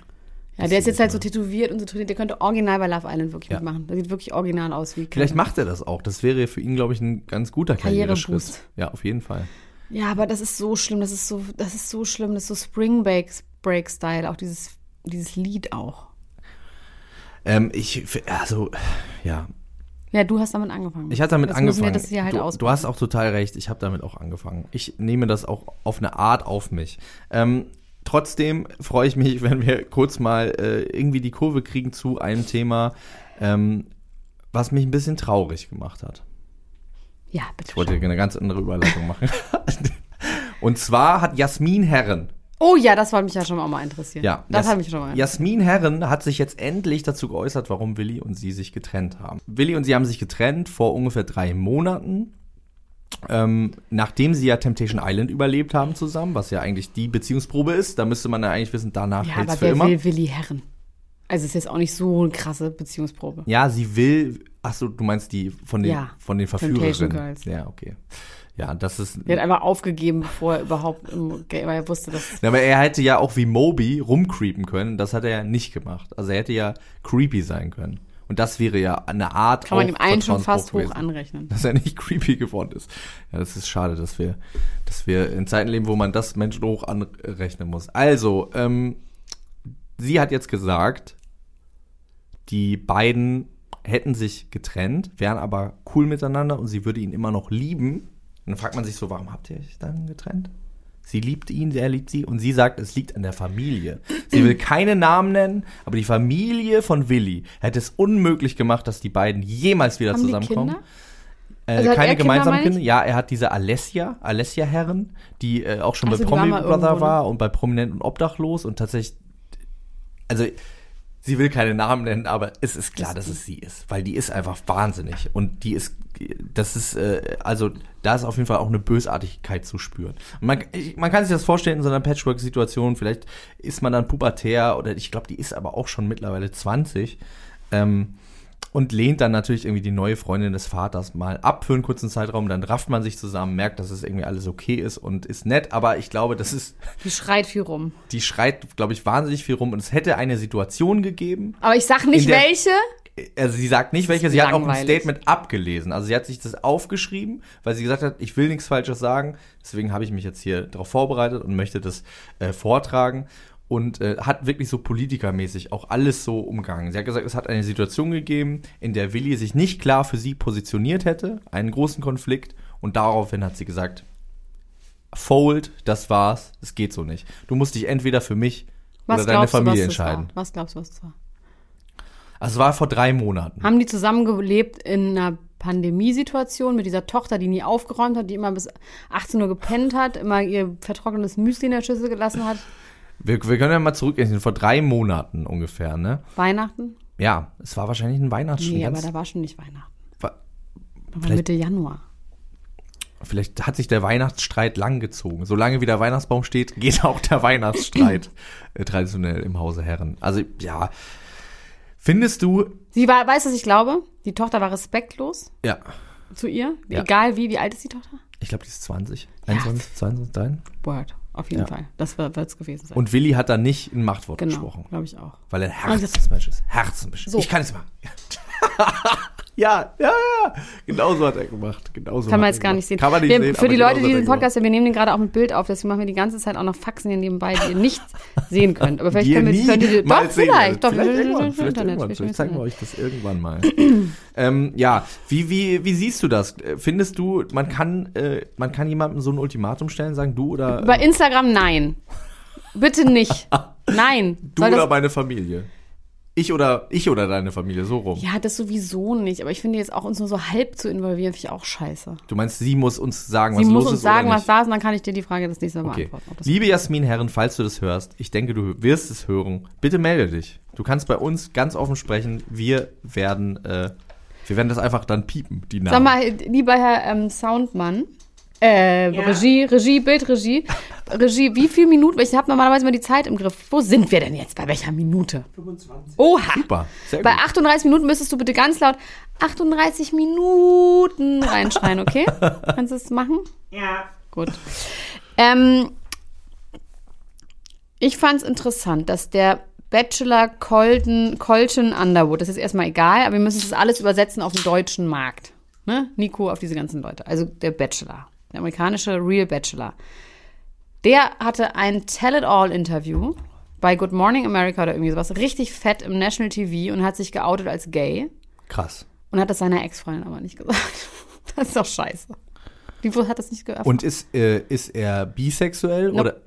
Ja, der ist jetzt halt so tätowiert und so trainiert. Der könnte original bei Love Island wirklich mitmachen. Der sieht wirklich original aus wie. Vielleicht macht er das auch. Das wäre für ihn, glaube ich, ein ganz guter. Karriereschritt. Ja, auf jeden Fall. Ja, aber das ist so schlimm. Das ist so, das ist so schlimm. Das ist so Spring Break, Break Style. Auch dieses, dieses Lied auch. Ähm, ich, also, ja, Ja, du hast damit angefangen. Ich hatte damit Jetzt angefangen. Müssen wir das hier halt du, du hast auch total recht, ich habe damit auch angefangen. Ich nehme das auch auf eine Art auf mich. Ähm, trotzdem freue ich mich, (laughs) wenn wir kurz mal äh, irgendwie die Kurve kriegen zu einem Thema, ähm, was mich ein bisschen traurig gemacht hat. Ja, bitte. Ich wollte eine ganz andere Überleitung machen. (laughs) Und zwar hat Jasmin Herren, Oh ja, das wollte mich ja schon mal, auch mal interessieren. ja, das Jas- hat mich schon mal interessiert. Jasmin Herren hat sich jetzt endlich dazu geäußert, warum Willi und sie sich getrennt haben. Willi und sie haben sich getrennt vor ungefähr drei Monaten. Ähm, nachdem sie ja Temptation Island überlebt haben zusammen, was ja eigentlich die Beziehungsprobe ist, da müsste man ja eigentlich wissen, danach Ja, hält's aber für wer immer. will Willi Herren? Also es ist jetzt auch nicht so eine krasse Beziehungsprobe. Ja, sie will, ach so, du meinst die von den, Ja, von den Temptation Verführerinnen. Girls. Ja, okay. Ja, das ist, Der hat einfach aufgegeben, bevor er überhaupt, im, weil er wusste, dass Ja, aber er hätte ja auch wie Moby rumcreepen können. Das hat er ja nicht gemacht. Also er hätte ja creepy sein können. Und das wäre ja eine Art kann man ihm einen schon fast hoch anrechnen. Dass er nicht (laughs) creepy geworden ist. Ja, das ist schade, dass wir, dass wir in Zeiten leben, wo man das Menschen hoch anrechnen muss. Also, ähm, sie hat jetzt gesagt, die beiden hätten sich getrennt, wären aber cool miteinander und sie würde ihn immer noch lieben. Dann fragt man sich so, warum habt ihr euch dann getrennt? Sie liebt ihn, er liebt sie und sie sagt, es liegt an der Familie. Sie will keine Namen nennen, aber die Familie von Willi hätte es unmöglich gemacht, dass die beiden jemals wieder Haben zusammenkommen. Kinder? Äh, Also keine Kinder, gemeinsamen ich? Kinder. Ja, er hat diese Alessia, Alessia Herren, die äh, auch schon Ach so, bei Promi Brother ne? war und bei Prominent und Obdachlos und tatsächlich, also sie will keine Namen nennen, aber es ist klar, dass es sie ist, weil die ist einfach wahnsinnig und die ist, das ist, äh, also da ist auf jeden Fall auch eine Bösartigkeit zu spüren. Und man, ich, man kann sich das vorstellen in so einer Patchwork-Situation, vielleicht ist man dann pubertär oder ich glaube, die ist aber auch schon mittlerweile 20. Ähm, und lehnt dann natürlich irgendwie die neue Freundin des Vaters mal ab für einen kurzen Zeitraum. Dann rafft man sich zusammen, merkt, dass es irgendwie alles okay ist und ist nett. Aber ich glaube, das ist, (laughs) Die schreit viel rum. die schreit, glaube ich, wahnsinnig viel rum. Und es hätte eine Situation gegeben. Aber ich sag nicht welche. Also sie sagt nicht welche, sie hat auch ein Langweilig. Statement abgelesen. Also sie hat sich das aufgeschrieben, weil sie gesagt hat, ich will nichts Falsches sagen. Deswegen habe ich mich jetzt hier darauf vorbereitet und möchte das äh, vortragen. Und äh, hat wirklich so politikermäßig auch alles so umgangen. Sie hat gesagt, es hat eine Situation gegeben, in der Willi sich nicht klar für sie positioniert hätte, einen großen Konflikt und daraufhin hat sie gesagt, fold, das war's, es geht so nicht. Du musst dich entweder für mich Was oder deine du, Familie das entscheiden. war? Was glaubst du, was das war? Also es war vor drei Monaten. Haben die zusammengelebt in einer Pandemiesituation mit dieser Tochter, die nie aufgeräumt hat, die immer bis 18 Uhr gepennt hat, immer ihr vertrocknetes Müsli in der Schüssel gelassen hat? (laughs) Wir, wir können ja mal zurückrechnen, vor drei Monaten ungefähr, ne? Weihnachten? Ja, es war wahrscheinlich ein Weihnachtsspiel. Nee, aber da war schon nicht Weihnachten. War Vielleicht- Mitte Januar. Vielleicht hat sich der Weihnachtsstreit lang gezogen. Solange wie der Weihnachtsbaum steht, geht auch der Weihnachtsstreit (clears throat) äh, traditionell im Hause Herren. Also ja, findest du, Sie war, weißt du, was ich glaube? Die Tochter war respektlos ja, zu ihr. Ja. Egal wie, wie alt ist die Tochter? ich glaube, die ist 20, 21, 22, 23. Word, auf jeden Ja. Fall. Das wird es gewesen sein. Und Willi hat da nicht ein Machtwort genau, gesprochen. glaube ich auch. Weil er ein Herzensmensch ist. Herzensmensch. So. Ich kann es machen. (laughs) ja, ja, ja. Genau so hat er gemacht. Genau so Kann man jetzt gar gemacht. nicht sehen. Kann man nicht wir, sehen, für die Leute, genau so die diesen. Podcast, wir nehmen den gerade auch mit Bild auf, deswegen machen wir die ganze Zeit auch noch Faxen hier nebenbei, die ihr nicht (laughs) sehen könnt. Aber vielleicht können wir, könnt ihr, doch, sehen vielleicht, doch, vielleicht irgendwann, vielleicht, Internet, vielleicht zeigen wir euch das irgendwann mal. (clears throat) ähm, ja, wie, wie, wie siehst du das? Äh, Findest du, man kann, äh, man kann jemandem so ein Ultimatum stellen, sagen du oder Bei Instagram nein. Bitte nicht. (laughs) Nein. du oder meine Familie? Ich oder ich oder deine Familie, so rum. ja, das sowieso nicht. Aber ich finde jetzt auch uns nur so halb zu involvieren, finde ich auch scheiße. Du meinst, sie muss uns sagen, Sie was muss los uns ist sagen, oder was nicht? da ist, und dann kann ich dir die Frage das nächste Mal Okay. beantworten. Liebe Jasmin Herren, falls du das hörst, ich denke, du wirst es hören. Bitte melde dich. Du kannst bei uns ganz offen sprechen. Wir werden, äh, wir werden das einfach dann piepen, die Namen. Sag mal, lieber Herr ähm, Soundmann, äh, Regie, Regie, Bildregie, Regie, wie viele Minuten? Ich habe normalerweise mal die Zeit im Griff. Wo sind wir denn jetzt? Bei welcher Minute? 25. Oha! Super, sehr Bei gut. 38 Minuten müsstest du bitte ganz laut 38 Minuten reinschreien, okay? (laughs) Kannst du es machen? Ja. Gut. Ähm, ich fand es interessant, dass der Bachelor Colton, Colton Underwood, das ist erstmal egal, aber wir müssen das alles übersetzen auf den deutschen Markt. Ne? Nico, auf diese ganzen Leute. Also der Bachelor, der amerikanische Real Bachelor. Der hatte ein Tell-It-All-Interview bei Good Morning America oder irgendwie sowas, richtig fett im National TV und hat sich geoutet als gay Krass. und hat das seiner Ex-Freundin aber nicht gesagt. (laughs) Das ist doch scheiße. Die hat das nicht geöffnet. Und ist, äh, ist er bisexuell Nope. oder?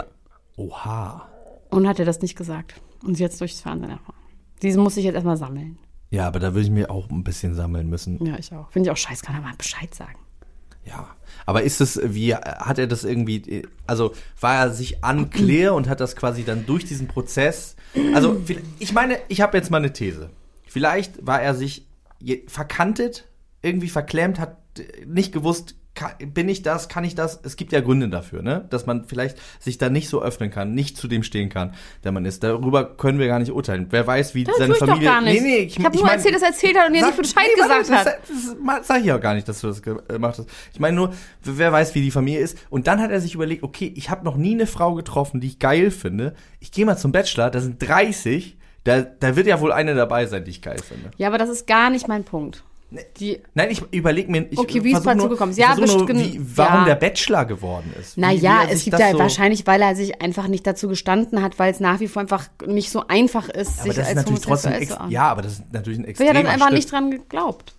Oha. Und hat er das nicht gesagt. Und sie hat es durchs Fernsehen erfahren. Diese muss ich jetzt erstmal sammeln. Ja, aber da würde ich mir auch ein bisschen sammeln müssen. Ja, ich auch. Finde ich auch scheiße, kann er mal Bescheid sagen. Ja. Aber ist es, wie, hat er das irgendwie, also war er sich unclear und hat das quasi dann durch diesen Prozess, also ich meine, ich habe jetzt mal eine These. Vielleicht war er sich verkantet, irgendwie verklemmt, hat nicht gewusst, ka- bin ich das, kann ich das? Es gibt ja Gründe dafür, ne? Dass man vielleicht sich da nicht so öffnen kann, nicht zu dem stehen kann, der man ist. Darüber können wir gar nicht urteilen. Wer weiß, wie Das seine tue ich Familie. doch gar nicht. Nee, nee, ich habe nur mein- erzählt, dass er erzählt hat und ihr nicht Bescheid nee, gesagt hat. Das, das sag ich auch gar nicht, dass du das gemacht hast. Ich meine nur, wer weiß, wie die Familie ist. Und dann hat er sich überlegt, okay, ich habe noch nie eine Frau getroffen, die ich geil finde. Ich gehe mal zum Bachelor, da sind 30. Da, da wird ja wohl eine dabei sein, die ich geil finde. Ja, aber das ist gar nicht mein Punkt. Die, Nein, ich überlege mir, ich Okay, wie es dazu gekommen ist. Ja, nur, wie, warum ja. der Bachelor geworden ist. Naja, es gibt das ja so- wahrscheinlich, weil er sich einfach nicht dazu gestanden hat, weil es nach wie vor einfach nicht so einfach ist, Aber sich das ist als natürlich trotzdem, ja, aber das ist natürlich ein extremer hat er einfach Schritt. nicht dran geglaubt.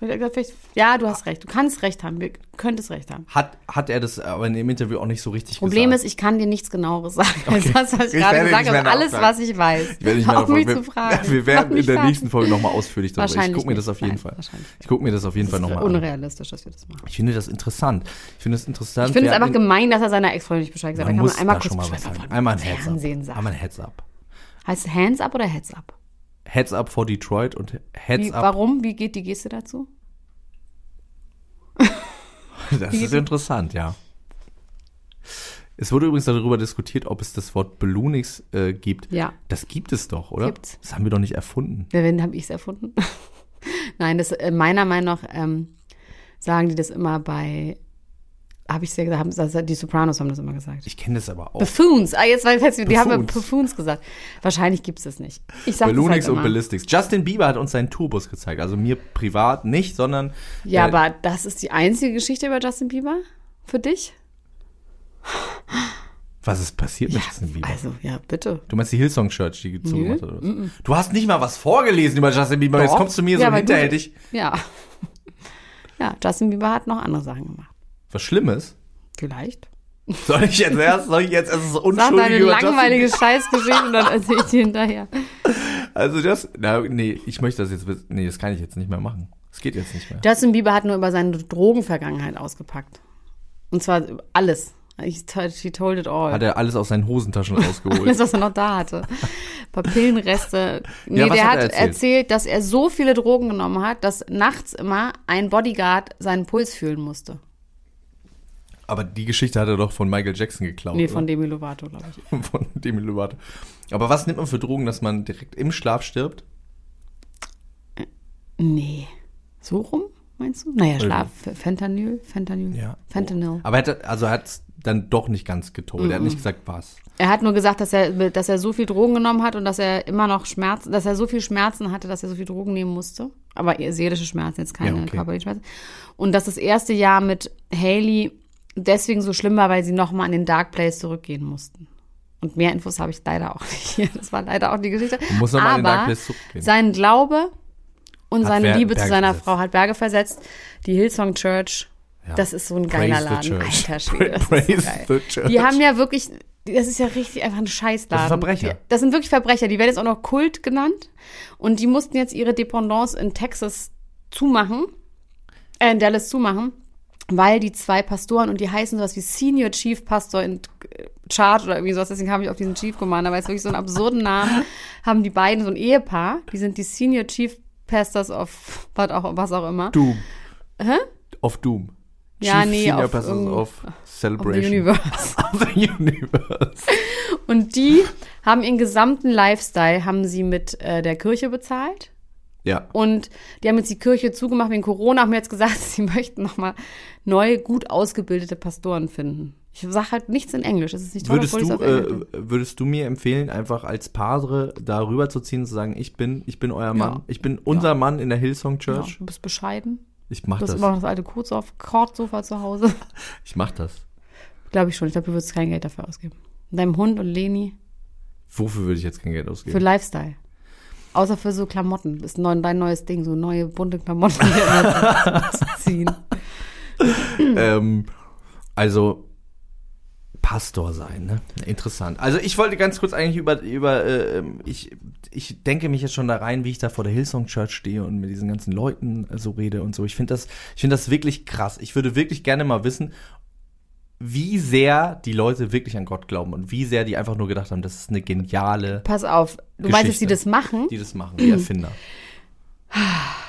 Vielleicht Ja, du hast recht. Du kannst recht haben. Wir könntest recht haben. Hat, hat er das aber in dem Interview auch nicht so richtig Problem gesagt. ist, ich kann dir nichts genaueres sagen als das, was ich, Ich gerade gesagt habe. Alles, was ich weiß. Ich werde nicht mehr Auf mich zu fragen. Wir werden in der fertig. nächsten Folge nochmal ausführlich darüber. Ich Wahrscheinlich gucke mir das auf jeden Nein, Fall. Ich gucke mir das auf jeden Fall Das ist nochmal an. unrealistisch, dass wir das machen. Ich finde das interessant. Ich finde es interessant. Ich finde es einfach gemein, dass er seiner Ex-Freundin nicht Bescheid gesagt hat. Da muss kann man einmal kurz schon mal was Bescheid sagen. vom Einmal ein Heads Fernsehen up. sagen. Einmal ein Heads up. Heißt Hands up oder Heads up? Heads up vor Detroit und Heads Wie, up. warum? Wie geht die Geste dazu? (laughs) Das ist interessant, ja. Es wurde übrigens darüber diskutiert, ob es das Wort Balloonix äh, gibt. Ja. Das gibt es doch, oder? Gibt's. Das haben wir doch nicht erfunden. Wer wenn habe ich es erfunden? (laughs) Nein, das äh, meiner Meinung nach ähm, sagen die das immer bei habe ich ja gesagt, haben, also die Sopranos haben das immer gesagt. Ich kenne das aber auch. Buffoons. Ah, jetzt weiß ich, die haben ja Buffoons. Gesagt. Wahrscheinlich gibt es das nicht. Ich sag das halt und. Ballistics. Justin Bieber hat uns seinen Tourbus gezeigt. Also mir privat nicht, sondern Ja, äh, aber das ist die einzige Geschichte über Justin Bieber für dich? Was ist passiert mit Justin Bieber? Also, ja, bitte. Du meinst die Hillsong Church, die gezogen Nö, hat oder was? Du hast nicht mal was vorgelesen über Justin Bieber. Jetzt Doch. kommst du mir so Ja, du- hinterhältig. Ja. (laughs) Ja, Justin Bieber hat noch andere Sachen gemacht. Was Schlimmes? Vielleicht. Soll ich jetzt erst, soll ich jetzt erst so Sag unschuldig deine über Justin langweilige Scheißgeschichte und dann erzähl ich dir hinterher. Also das, na, nee, ich möchte das jetzt, nee, das kann ich jetzt nicht mehr machen. Das geht jetzt nicht mehr. Justin Bieber hat nur über seine Drogenvergangenheit ausgepackt. Und zwar alles. He told- it all. Hat er alles aus seinen Hosentaschen rausgeholt. Alles, was er noch da hatte. Ein paar Pillenreste. Nee, Ja, der hat hat er erzählt? erzählt? dass er so viele Drogen genommen hat, dass nachts immer ein Bodyguard seinen Puls fühlen musste. Aber die Geschichte hat er doch von Michael Jackson geklaut. Nee, oder? von Demi Lovato, glaube ich. (laughs) von Demi Lovato. Aber was nimmt man für Drogen, dass man direkt im Schlaf stirbt? Nee. So rum, meinst du? Naja. Schlaf. Fentanyl? Fentanyl? Fentanyl. Aber er hat, also er hat dann doch nicht ganz getold. Er hat nicht gesagt, was. Er hat nur gesagt, dass er, dass er so viel Drogen genommen hat und dass er immer noch Schmerzen, dass er so viel Schmerzen hatte, dass er so viel Drogen nehmen musste. Aber seelische Schmerzen, jetzt keine Ja, okay. körperlichen Schmerzen. Und dass das erste Jahr mit Haley deswegen so schlimm war, weil sie nochmal an den Dark Place zurückgehen mussten. Und mehr Infos habe ich leider auch nicht hier. (laughs) Das war leider auch die Geschichte. Man muss noch mal an den Dark Place zurückgehen. sein Glaube und Hat seine Ber- Liebe zu Berge seiner versetzt. Frau hat Berge versetzt. Die Hillsong Church, Ja. das ist so ein Praise geiler Laden. Alter (laughs) Schwede, das Praise ist so geil. the Church. Die haben ja wirklich, das ist ja richtig einfach ein Scheißladen. Das sind Verbrecher. Das sind wirklich Verbrecher. Die werden jetzt auch noch Kult genannt. Und die mussten jetzt ihre Dependance in Texas zumachen, äh, in Dallas zumachen, weil die zwei Pastoren und die heißen sowas wie Senior Chief Pastor in Chart oder irgendwie sowas, deswegen habe ich auf diesen Chief Commander, weil es wirklich so einen absurden Namen (laughs) haben die beiden, so ein Ehepaar, die sind die Senior Chief Pastors of was auch, was auch immer. Doom. Hä? Of Doom. Ja, Chief nee, Senior auf Pastors of Of Celebration. the Universe. (laughs) Of the Universe. Und die haben ihren gesamten Lifestyle, haben sie mit äh, der Kirche bezahlt. Ja. Und die haben jetzt die Kirche zugemacht wegen Corona, haben jetzt gesagt, (laughs) sie möchten nochmal neue, gut ausgebildete Pastoren finden. Ich sage halt nichts in Englisch. Es ist nicht toll, Würdest du, äh, würdest du mir empfehlen, einfach als Padre da rüber zu ziehen und zu sagen, ich bin, ich bin euer Mann, Ja. ich bin unser Mann in der Hillsong bin. Ja, Church? du bist bescheiden. Ich mach Du hast das. immer noch das alte Kurzsof- Kordsofa zu Hause. (laughs) Ich mach das. Glaube ich schon. Ich glaube, du würdest kein Geld dafür ausgeben. Deinem Hund und Leni Wofür würde ich jetzt kein Geld für ausgeben? Lifestyle. Außer für so Klamotten. Das ist neu- dein neues Ding, so neue bunte Klamotten zu (laughs) ziehen. ähm, also Pastor sein, ne? Interessant. Also ich wollte ganz kurz eigentlich über, über äh, ähm, ich, ich denke mich jetzt schon da rein, wie ich da vor der Hillsong Church stehe und mit diesen ganzen Leuten äh, so rede und so. Ich finde das, ich finde das wirklich krass. Ich würde wirklich gerne mal wissen, wie sehr die Leute wirklich an Gott glauben und wie sehr die einfach nur gedacht haben, das ist eine geniale, Pass auf. Du meinst, dass die Geschichte. das machen? die das machen, die (clears throat) Erfinder.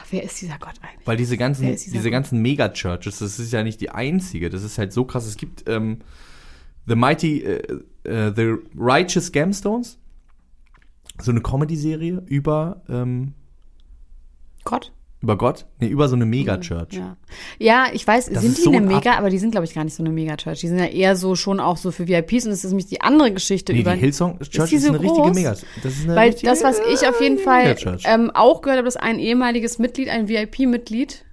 Wer ist dieser Gott eigentlich? Weil diese ganzen, diese Gott? ganzen Mega-Churches, das ist ja nicht die einzige. Das ist halt so krass. Es gibt ähm, The Mighty, äh, äh, The Righteous Gemstones, so eine Comedy-Serie über, ähm, Gott? Über Gott, nee, über so eine Mega-Church. Ja. ja, ich weiß, Das sind ist die so eine ein Mega, aber die sind, glaube ich, gar nicht so eine Mega-Church. Die sind ja eher so schon auch so für VIPs und es ist nämlich die andere Geschichte Nee, über. die Hillsong Church die ist, so eine richtige groß? Mega. Das ist eine Weil richtige, das, was ich auf jeden Fall Mega-Church. ähm, auch gehört habe, dass ein ehemaliges Mitglied, ein VIP-Mitglied,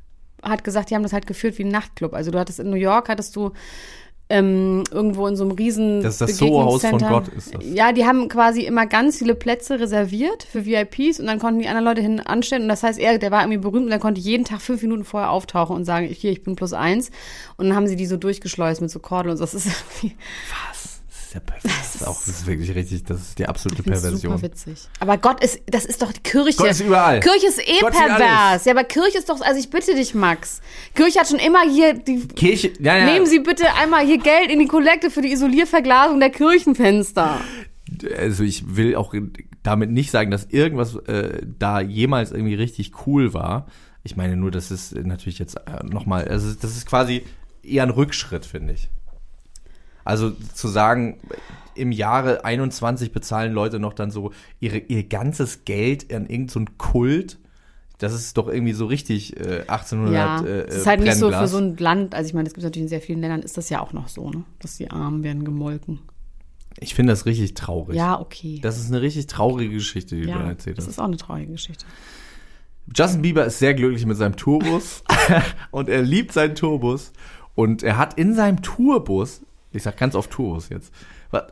hat gesagt, die haben das halt geführt wie ein Nachtclub. Also du hattest in New York, hattest du ähm, irgendwo in so einem riesen Das ist das Soho-Haus von Gott, ist das. Ja, die haben quasi immer ganz viele Plätze reserviert für VIPs und dann konnten die anderen Leute hin anstellen und das heißt, er, der war irgendwie berühmt und der konnte jeden Tag fünf Minuten vorher auftauchen und sagen, hier, ich bin plus eins und dann haben sie die so durchgeschleust mit so Kordel und so. Das ist (laughs) irgendwie Was? Das ist ja perfekt. Das ist auch, das ist wirklich richtig, das ist die absolute Perversion. super witzig. Aber Gott ist, das ist doch die Kirche. Gott ist überall. Kirche ist eh Gott pervers. Ja, aber Kirche ist doch, also ich bitte dich, Max. Kirche hat schon immer hier die Kirche, ja, ja. Nehmen Sie bitte einmal hier Geld in die Kollekte für die Isolierverglasung der Kirchenfenster. also ich will auch damit nicht sagen, dass irgendwas äh, da jemals irgendwie richtig cool war. Ich meine nur, das ist natürlich jetzt äh, nochmal, also das ist quasi eher ein Rückschritt, finde ich. Also zu sagen, im Jahre 21 bezahlen Leute noch dann so ihre, ihr ganzes Geld an irgendeinen so Kult. Das ist doch irgendwie so richtig äh, 1800 Ja, äh, das ist halt nicht so für so ein Land, also ich meine, es gibt natürlich in sehr vielen Ländern, ist das ja auch noch so, ne? Dass die Armen werden gemolken. Ich finde das richtig traurig. Ja, okay. Das ist eine richtig traurige Geschichte, die du da ja, erzählt das hast. ist auch eine traurige Geschichte. Justin Bieber ist sehr glücklich mit seinem Tourbus (laughs) (laughs) und er liebt seinen Tourbus und er hat in seinem Tourbus Ich sag ganz oft Tourbus jetzt.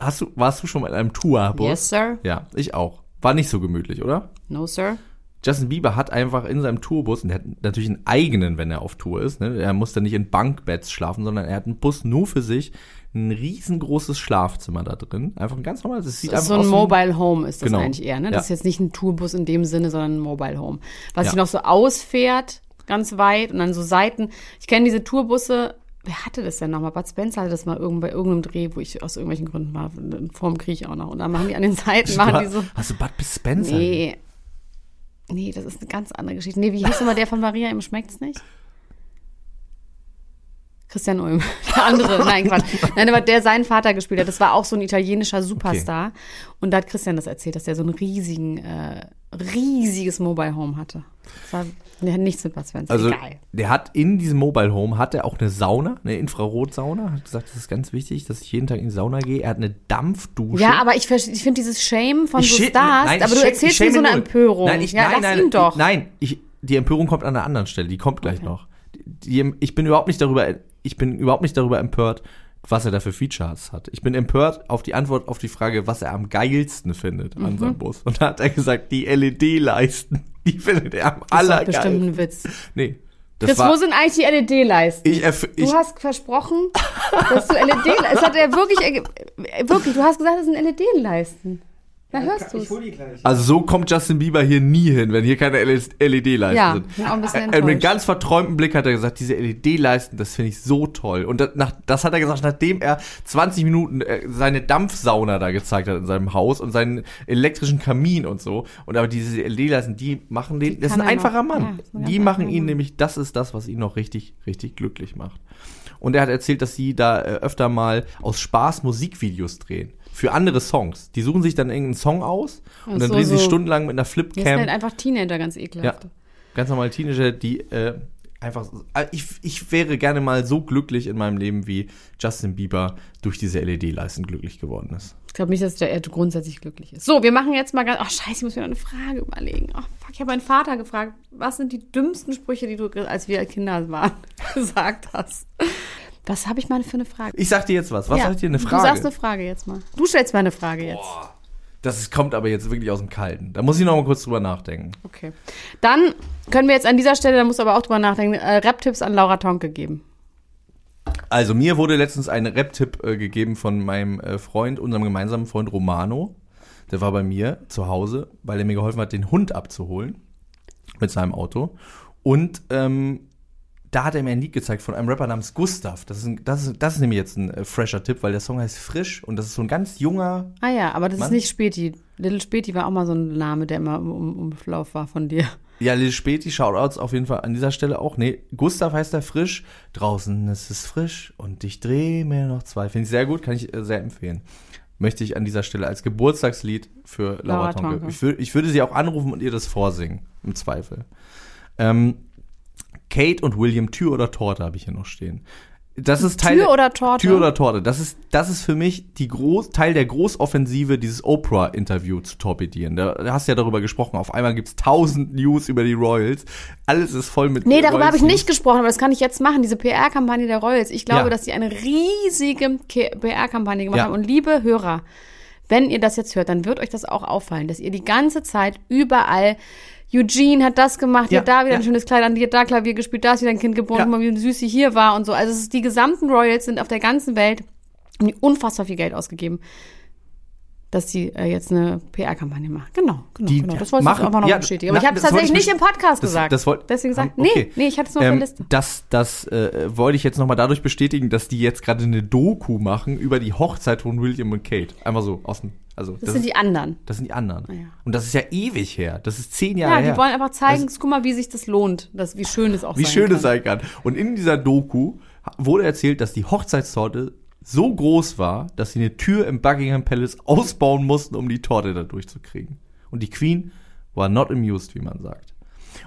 Hast du, warst du schon mal in einem Tourbus? Yes, sir. Ja, ich auch. War nicht so gemütlich, oder? No, sir. Justin Bieber hat einfach in seinem Tourbus, und er hat natürlich einen eigenen, wenn er auf Tour ist, ne? er muss dann nicht in Bankbeds schlafen, sondern er hat einen Bus nur für sich, ein riesengroßes Schlafzimmer da drin. Einfach ein ganz normales, es sieht Das einfach ist so ein aus Mobile Home ist das Genau. eigentlich eher, ne? Das Ja. ist jetzt nicht ein Tourbus in dem Sinne, sondern ein Mobile Home. Was Ja. sich noch so ausfährt, ganz weit und dann so Seiten. Ich kenne diese Tourbusse, wer hatte das denn nochmal? Bud Spencer hatte das mal irgend, bei irgendeinem Dreh, wo ich aus irgendwelchen Gründen war, vorm Krieg auch noch. Und dann machen die an den Seiten, machen die so. Hast du Bud Spencer? Nee. Nee, das ist eine ganz andere Geschichte. Nee, wie hieß immer der von Maria, ihm schmeckt's nicht? Christian Ulm. (laughs) Der andere, (laughs) nein, Quatsch. Nein, aber der seinen Vater gespielt hat, das war auch so ein italienischer Superstar. Und da hat Christian das erzählt, dass der so einen riesigen, äh, riesiges Mobile Home hatte. Das war, der hat nichts mit Bud Spencer. Also, Egal. der hat in diesem Mobile Home, hat er auch eine Sauna, eine Infrarotsauna, hat gesagt, das ist ganz wichtig, dass ich jeden Tag in die Sauna gehe. Er hat eine Dampfdusche. Ja, aber ich, ich finde dieses Shame von Ich so Stars, nein, aber du erzählst mir so eine. Empörung. Nein, ich, ja, nein, nein, ihn doch. Nein, ich, die Empörung kommt an einer anderen Stelle. Die kommt gleich noch. Die, ich bin überhaupt nicht darüber, ich bin überhaupt nicht darüber empört, was er da für Features hat. Ich bin empört auf die Antwort auf die Frage, was er am geilsten findet Mhm. an seinem Bus. Und da hat er gesagt, die LED-Leisten, die findet er am Das ist bestimmt allergeilsten. ein Witz. Nee. Das Chris, war, wo sind eigentlich die LED-Leisten? ich, ich, Du hast versprochen, dass du LED, es hat er wirklich, wirklich, du hast gesagt, das sind LED-Leisten. Da hörst du Ich es. die. Also so kommt Justin Bieber hier nie hin, wenn hier keine LED-Leisten Ja, sind. auch ein bisschen äh, mit enttäuscht. ganz verträumtem Blick hat er gesagt, diese LED-Leisten, das finde ich so toll. Und das, nach, das hat er gesagt, nachdem er 20 Minuten äh, seine Dampfsauna da gezeigt hat in seinem Haus und seinen elektrischen Kamin und so. Und aber diese LED-Leisten, die machen den, das ist ein er einfacher noch. Ja, Mann. ganz die machen ihn Mann. nämlich, das ist das, was ihn noch richtig, richtig glücklich macht. Und er hat erzählt, dass sie da äh, öfter mal aus Spaß Musikvideos drehen. Für andere Songs. Die suchen sich dann irgendeinen Song aus und Ach dann so, drehen sie so. stundenlang mit einer Jetzt sind Flipcam. halt einfach Teenager ganz Ja, ekelhaft. ganz normale Teenager, die äh, einfach. äh, Ich, ich wäre gerne mal so glücklich in meinem Leben, wie Justin Bieber durch diese LED-Leisten glücklich geworden ist. Ich glaube nicht, dass der er grundsätzlich glücklich ist. So, wir machen jetzt mal ganz. Ach, scheiße, ich muss mir noch eine Frage überlegen. Ach, fuck, ich habe meinen Vater gefragt, was sind die dümmsten Sprüche, die du, als wir Kinder waren, (laughs) gesagt hast? Was habe ich mal für eine Frage? Ich sag dir jetzt was. Was Ja, sag ich dir? Eine Du Frage. sagst eine Frage jetzt mal. Du stellst mal eine Frage jetzt. das ist, kommt aber jetzt wirklich aus dem Kalten. Da muss ich noch mal kurz drüber nachdenken. Okay. Dann können wir jetzt an dieser Stelle, da musst du aber auch drüber nachdenken, äh, Rap-Tipps an Laura Tonke geben. Also mir wurde letztens ein Rap-Tipp äh, gegeben von meinem äh, Freund, unserem gemeinsamen Freund Romano. Der war bei mir zu Hause, weil er mir geholfen hat, den Hund abzuholen mit seinem Auto. Und ähm, da hat er mir ein Lied gezeigt von einem Rapper namens Gustav. Das ist, ein, das ist, das ist nämlich jetzt ein äh, fresher Tipp, weil der Song heißt Frisch und das ist so ein ganz junger. Ah ja, aber das Mann. ist nicht Späti. Little Späti war auch mal so ein Name, der immer im um, Umlauf war von dir. Ja, Lil Späti, Shoutouts auf jeden Fall an dieser Stelle auch. Nee, Gustav heißt er frisch. Draußen ist es frisch und ich drehe mir noch zwei. Finde ich sehr gut, kann ich äh, sehr empfehlen. Möchte ich an dieser Stelle als Geburtstagslied für Laura, Laura Tonke. Tonke. Ich, ich würde sie auch anrufen und ihr das vorsingen, im Zweifel. Ähm, Kate und William, Tür oder Torte habe ich hier noch stehen. Das ist Teil Tür der- oder Torte? Tür oder Torte. Das ist, das ist für mich die Groß, Teil der Großoffensive, dieses Oprah-Interview zu torpedieren. Da, da hast du ja darüber gesprochen. Auf einmal gibt's tausend News über die Royals. Alles ist voll mit Nee, darüber habe ich nicht gesprochen, aber das kann ich jetzt machen. Diese PR-Kampagne der Royals. Ich glaube, Ja. dass sie eine riesige PR-Kampagne gemacht Ja. haben. Und liebe Hörer, wenn ihr das jetzt hört, dann wird euch das auch auffallen, dass ihr die ganze Zeit überall Eugene hat das gemacht, die Ja, hat da wieder ja. ein schönes Kleid an, die hat da Klavier gespielt, da ist wieder ein Kind geboren, Ja. mal, wie süß sie hier war und so. Also es ist, die gesamten Royals sind auf der ganzen Welt, unfassbar viel Geld ausgegeben, dass sie äh, jetzt eine PR-Kampagne machen. Genau, genau, Die genau. Das wollte ich machen- einfach noch ja, bestätigen. Aber na, ich habe es tatsächlich ich nicht im Podcast Das- gesagt. das wollt- Deswegen gesagt, Okay. nee, nee, ich hatte es nur auf Ähm, der Liste. das das äh, wollte ich jetzt nochmal dadurch bestätigen, dass die jetzt gerade eine Doku machen über die Hochzeit von William und Kate. Einfach so aus dem. Also, Das, sind ist, die anderen. das sind die anderen. ja. Und das ist ja ewig her. Das ist zehn Jahre Ja, her. die wollen einfach zeigen, Das- guck mal, wie sich das lohnt, dass, wie schön es auch wie sein schön kann. es sein kann. Und in dieser Doku wurde erzählt, dass die Hochzeitstorte so groß war, dass sie eine Tür im Buckingham Palace ausbauen mussten, um die Torte da durchzukriegen. Und die Queen war not amused, wie man sagt.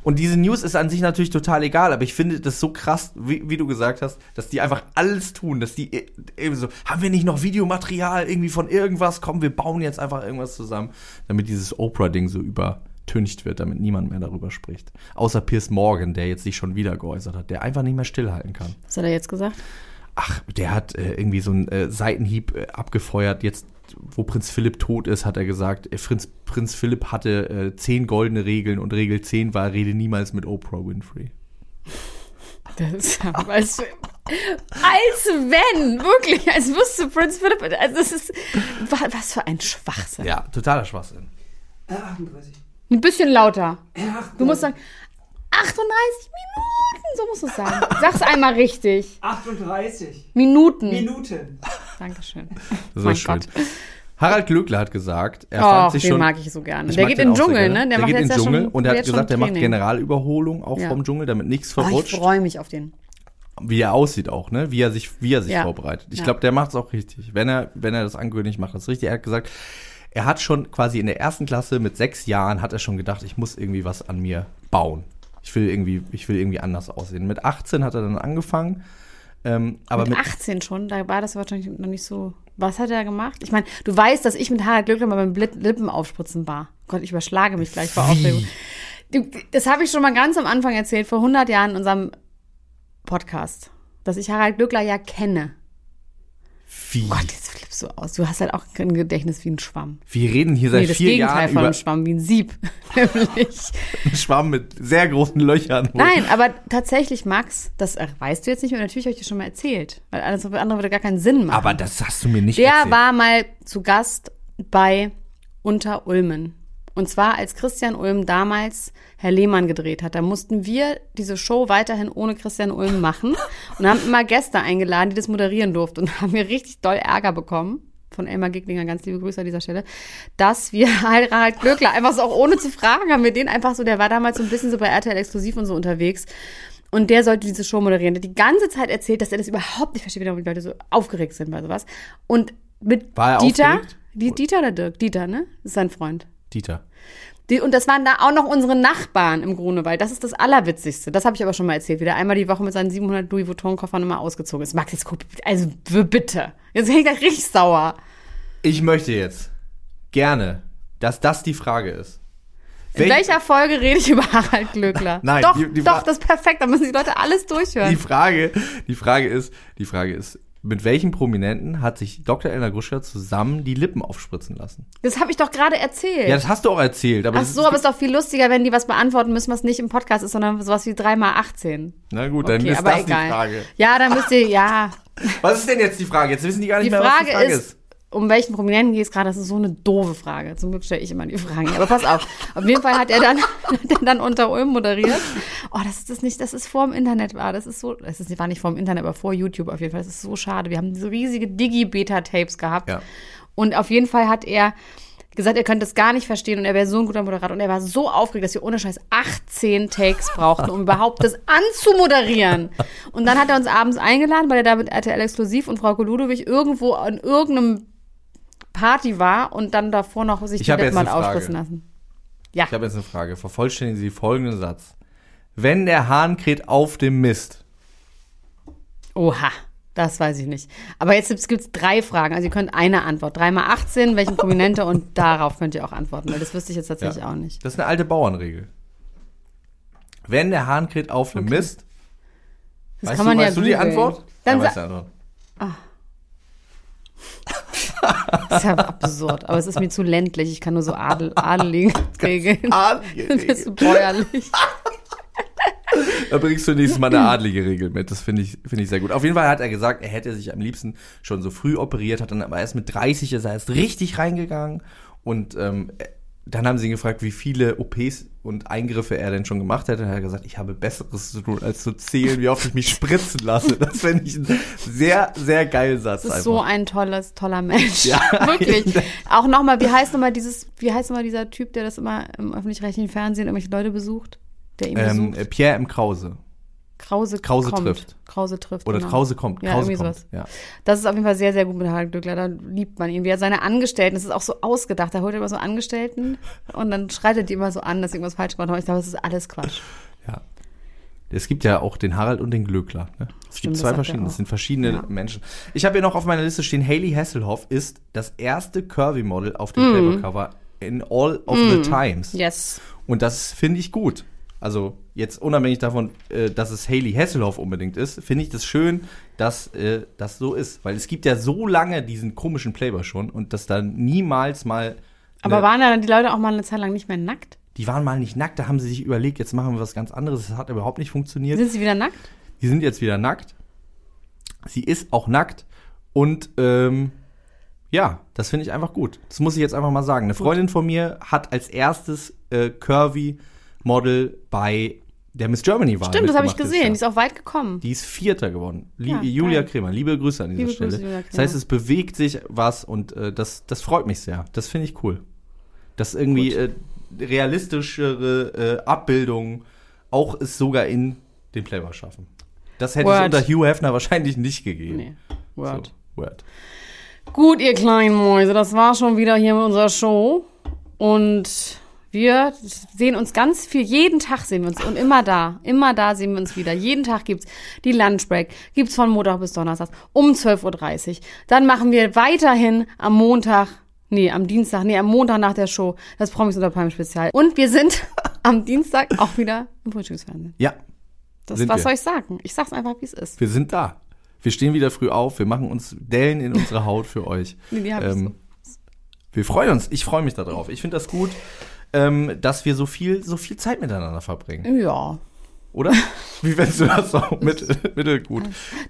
Und diese News ist an sich natürlich total egal, aber ich finde das so krass, wie, wie du gesagt hast, dass die einfach alles tun, dass die e- eben so, haben wir nicht noch Videomaterial irgendwie von irgendwas? Komm, wir bauen jetzt einfach irgendwas zusammen, damit dieses Oprah-Ding so übertüncht wird, damit niemand mehr darüber spricht. Außer Piers Morgan, der jetzt sich schon wieder geäußert hat, der einfach nicht mehr stillhalten kann. Was hat er jetzt gesagt? ach, der hat äh, irgendwie so einen äh, Seitenhieb äh, abgefeuert. Jetzt, wo Prinz Philipp tot ist, hat er gesagt, äh, Prinz, Prinz Philipp hatte äh, zehn goldene Regeln und Regel 10 war, rede niemals mit Oprah Winfrey. Das ist ja, du, als wenn, wirklich, als wüsste Prinz Philipp, also das ist, wa- was für ein Schwachsinn. Ja, totaler Schwachsinn. Äh, 38. Ein bisschen lauter. Ja, Du musst sagen, 38 Minuten, so musst du es sagen. Sag's einmal richtig. 38 Minuten. Minuten. Dankeschön. So mein schön. Gott. Harald Glöckler hat gesagt, er Oh, fand sich den schon. mag ich so gerne. Ich Der geht in den Dschungel, ne? Der, macht geht in den Dschungel schon, und er hat gesagt, er macht. Generalüberholung auch Ja. vom Dschungel, damit nichts Oh, ich verrutscht. freue mich auf den. wie er aussieht auch, ne? Wie er sich, wie er sich Ja. vorbereitet. Ich Ja. glaube, der macht es auch richtig. Wenn er, wenn er das ankündigt, macht er es richtig. Er hat gesagt, er hat schon quasi in der ersten Klasse mit sechs Jahren hat er schon gedacht, ich muss irgendwie was an mir bauen. Ich will irgendwie, ich will irgendwie anders aussehen. Mit 18 hat er dann angefangen. Ähm, aber mit mit, 18 schon, da war das wahrscheinlich noch nicht so. Was hat er gemacht? Ich meine, du weißt, dass ich mit Harald Glöckler mal beim Blit- Lippenaufspritzen war. Gott, ich überschlage mich gleich vor Aufregung. Das habe ich schon mal ganz am Anfang erzählt, vor 100 Jahren in unserem Podcast, dass ich Harald Glöckler ja kenne. Wie? Gott, jetzt flippst du aus. Du hast halt auch ein Gedächtnis wie ein Schwamm. Wir reden hier seit Nee, das vier Gegenteil Jahren von über einem Schwamm, wie ein Sieb. (laughs) Nämlich. einen Schwamm mit sehr großen Löchern. Nein, aber tatsächlich, Max, das weißt du jetzt nicht mehr. Natürlich habe ich dir schon mal erzählt. Weil alles andere würde gar keinen Sinn machen. Aber das hast du mir nicht Der erzählt. war mal zu Gast bei Unter Ulmen. Und zwar als Christian Ulm damals Herr Lehmann gedreht hat. Da mussten wir diese Show weiterhin ohne Christian Ulm machen und haben immer Gäste eingeladen, die das moderieren durften. Und haben wir richtig doll Ärger bekommen von Elmar Giglinger, ganz liebe Grüße an dieser Stelle, dass wir (laughs) Harald Glöckler einfach so auch ohne zu fragen, haben wir den einfach so, der war damals so ein bisschen so bei RTL Exklusiv und so unterwegs. Und der sollte diese Show moderieren. Der hat die ganze Zeit erzählt, dass er das überhaupt nicht versteht, warum die Leute so aufgeregt sind bei sowas. Und mit er Dieter, aufgeregt? die, Dieter oder Dirk? Dieter, ne? Das ist sein Freund. Dieter. Die, und das waren da auch noch unsere Nachbarn im Grunewald. Das ist das Allerwitzigste. Das habe ich aber schon mal erzählt, wie der einmal die Woche mit seinen 700 Louis Vuitton-Koffern immer ausgezogen ist. Max, jetzt guck, also bitte. Jetzt bin ich gleich richtig sauer. Ich möchte jetzt gerne, dass das die Frage ist. In Welch- welcher Folge rede ich über Harald Glöckler? (laughs) Nein, doch, die- die doch, das ist perfekt. Da müssen die Leute alles durchhören. Die Frage, die Frage ist, die Frage ist, mit welchem Prominenten hat sich Dr. Elna Gruschka zusammen die Lippen aufspritzen lassen? das habe ich doch gerade erzählt. Ja, das hast du auch erzählt, aber Ach das so, ist, aber es ist doch viel lustiger, wenn die was beantworten müssen, was nicht im Podcast ist, sondern sowas wie 3x18. na gut, dann Okay, ist aber das egal. die Frage. Ja, dann müsst ihr, ja. Was ist denn jetzt die Frage? Jetzt wissen die gar nicht Die mehr, Frage, was die Frage ist, um welchen Prominenten geht es gerade? Das ist so eine doofe Frage. Zum Glück stelle ich immer die Fragen. Aber pass auf. Auf jeden Fall hat er dann, (laughs) hat er dann unter Ulm moderiert. Oh, das ist das nicht, das ist vor dem Internet war. Das ist so, das ist, war nicht vor dem Internet, aber vor YouTube auf jeden Fall. Das ist so schade. Wir haben diese riesige Digi-Beta-Tapes gehabt. Ja. Und auf jeden Fall hat er gesagt, er könnte es gar nicht verstehen und er wäre so ein guter Moderator. Und er war so aufgeregt, dass wir ohne Scheiß 18 Takes brauchten, um überhaupt das anzumoderieren. Und dann hat er uns abends eingeladen, weil er da mit RTL Exklusiv und Frau Ludwig irgendwo an irgendeinem Party war und dann davor noch sich Ich mal aufspritzen lassen. Ja. Ich habe jetzt eine Frage. Vervollständigen Sie folgenden Satz. Wenn der Hahn kräht auf dem Mist, Oha. Das weiß ich nicht. Aber jetzt gibt es drei Fragen. Also ihr könnt eine Antwort. Dreimal 18, welchen Prominente und (laughs) darauf könnt ihr auch antworten, weil das wüsste ich jetzt tatsächlich auch nicht. das ist eine alte Bauernregel. Wenn der Hahn kräht auf dem Mist, Das weißt, kann du, man ja weißt du die. Antwort? Dann ja, weißt du die Antwort. Das ist ja absurd, aber es ist mir zu ländlich. Ich kann nur so adel, adeligen (laughs) Regeln. Adlige Das ist Regel. zu bäuerlich. Da bringst du nächstes Mal eine adlige Regel mit. Das finde ich, finde ich sehr gut. Auf jeden Fall hat er gesagt, er hätte sich am liebsten schon so früh operiert, hat dann aber erst mit 30 ist er erst richtig reingegangen. Und ähm, dann haben sie ihn gefragt, wie viele OPs und Eingriffe er denn schon gemacht hätte. Und er hat gesagt, ich habe Besseres zu tun, als zu zählen, wie oft ich mich spritzen lasse. Das finde ich ein sehr, sehr geilen Satz. Das ist einfach. so ein tolles, toller Mensch. Ja. (laughs) Wirklich. Auch nochmal, wie heißt nochmal dieses, wie heißt nochmal dieser Typ, der das immer im öffentlich-rechtlichen Fernsehen irgendwelche Leute besucht? Der ihn ähm, besucht? Pierre M. Krause. Krause, Krause kommt. trifft. Krause trifft. Oder genau. Krause kommt. Ja, Krause irgendwie kommt. sowas. Ja. Das ist auf jeden Fall sehr, sehr gut mit Harald Glückler. Da liebt man ihn. Wie er seine Angestellten, das ist auch so ausgedacht. Da holt er immer so Angestellten und dann schreitet die immer so an, dass irgendwas falsch gemacht haben. Ich glaube, das ist alles Quatsch. Ja. Es gibt ja auch den Harald und den Glöckler. Ne? Es Stimmt, gibt zwei er verschiedene, es sind verschiedene Ja. Menschen. Ich habe hier noch auf meiner Liste stehen, Hailey Hasselhoff ist das erste Curvy-Model auf dem Mm. Playboy-Cover in all of the times. Yes. Und das finde ich gut. Also jetzt unabhängig davon, äh, dass es Haley Hasselhoff unbedingt ist, finde ich das schön, dass äh, das so ist. Weil es gibt ja so lange diesen komischen Playboy schon und dass da niemals mal. Aber waren da dann die Leute auch mal eine Zeit lang nicht mehr nackt? die waren mal nicht nackt, da haben sie sich überlegt, jetzt machen wir was ganz anderes. Das hat überhaupt nicht funktioniert. Sind sie wieder nackt? Die sind jetzt wieder nackt. Sie ist auch nackt. Und ähm, ja, das finde ich einfach gut. Das muss ich jetzt einfach mal sagen. Eine Freundin von mir hat als erstes äh, Curvy-Model bei der Miss Germany-Wahl Stimmt, das habe ich gesehen. Die ist auch weit gekommen. die ist Vierter geworden. Lie Ja, Julia geil. Kremer, liebe Grüße an dieser Liebe Stelle. Grüße, das heißt, es bewegt sich was und äh, das, das freut mich sehr. Das finde ich cool. Dass irgendwie äh, realistischere äh, Abbildungen auch es sogar in den Playboy schaffen. Das hätte es Word. unter Hugh Hefner wahrscheinlich nicht gegeben. Nee. Word. So, Word. Gut, ihr kleinen Mäuse, das war schon wieder hier mit unserer Show. Und wir sehen uns ganz viel, jeden Tag sehen wir uns und immer da, immer da sehen wir uns wieder. Jeden Tag gibt's die Lunchbreak, gibt's von Montag bis Donnerstag um 12.30 Uhr. Dann machen wir weiterhin am Montag, nee, am Dienstag, nee, am Montag nach der Show das Promis unter Palm Spezial. Und wir sind (laughs) am Dienstag auch wieder im Frühstücksfernsehen. Ja, Das, was wir. soll ich sagen? Ich sag's einfach, wie es ist. wir sind da. Wir stehen wieder früh auf, wir machen uns Dellen in unsere Haut für euch. Nee, die hab ich Ähm, wir freuen uns, ich freue mich darauf. Ich finde das gut, ähm, dass wir so viel, so viel Zeit miteinander verbringen. Ja. Oder? (laughs) Wie findest du das so? Mit, (laughs) mittelgut.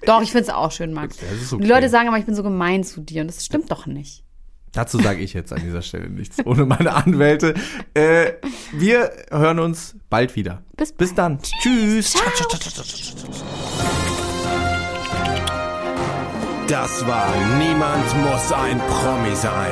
Doch, ich find's auch schön, Max. Okay. Die Leute sagen aber, ich bin so gemein zu dir und das stimmt doch nicht. Dazu sage ich jetzt an dieser Stelle nichts, ohne meine Anwälte. Äh, wir hören uns bald wieder. Bis Bis dann. Tschüss. Das war Niemand muss ein Promi sein.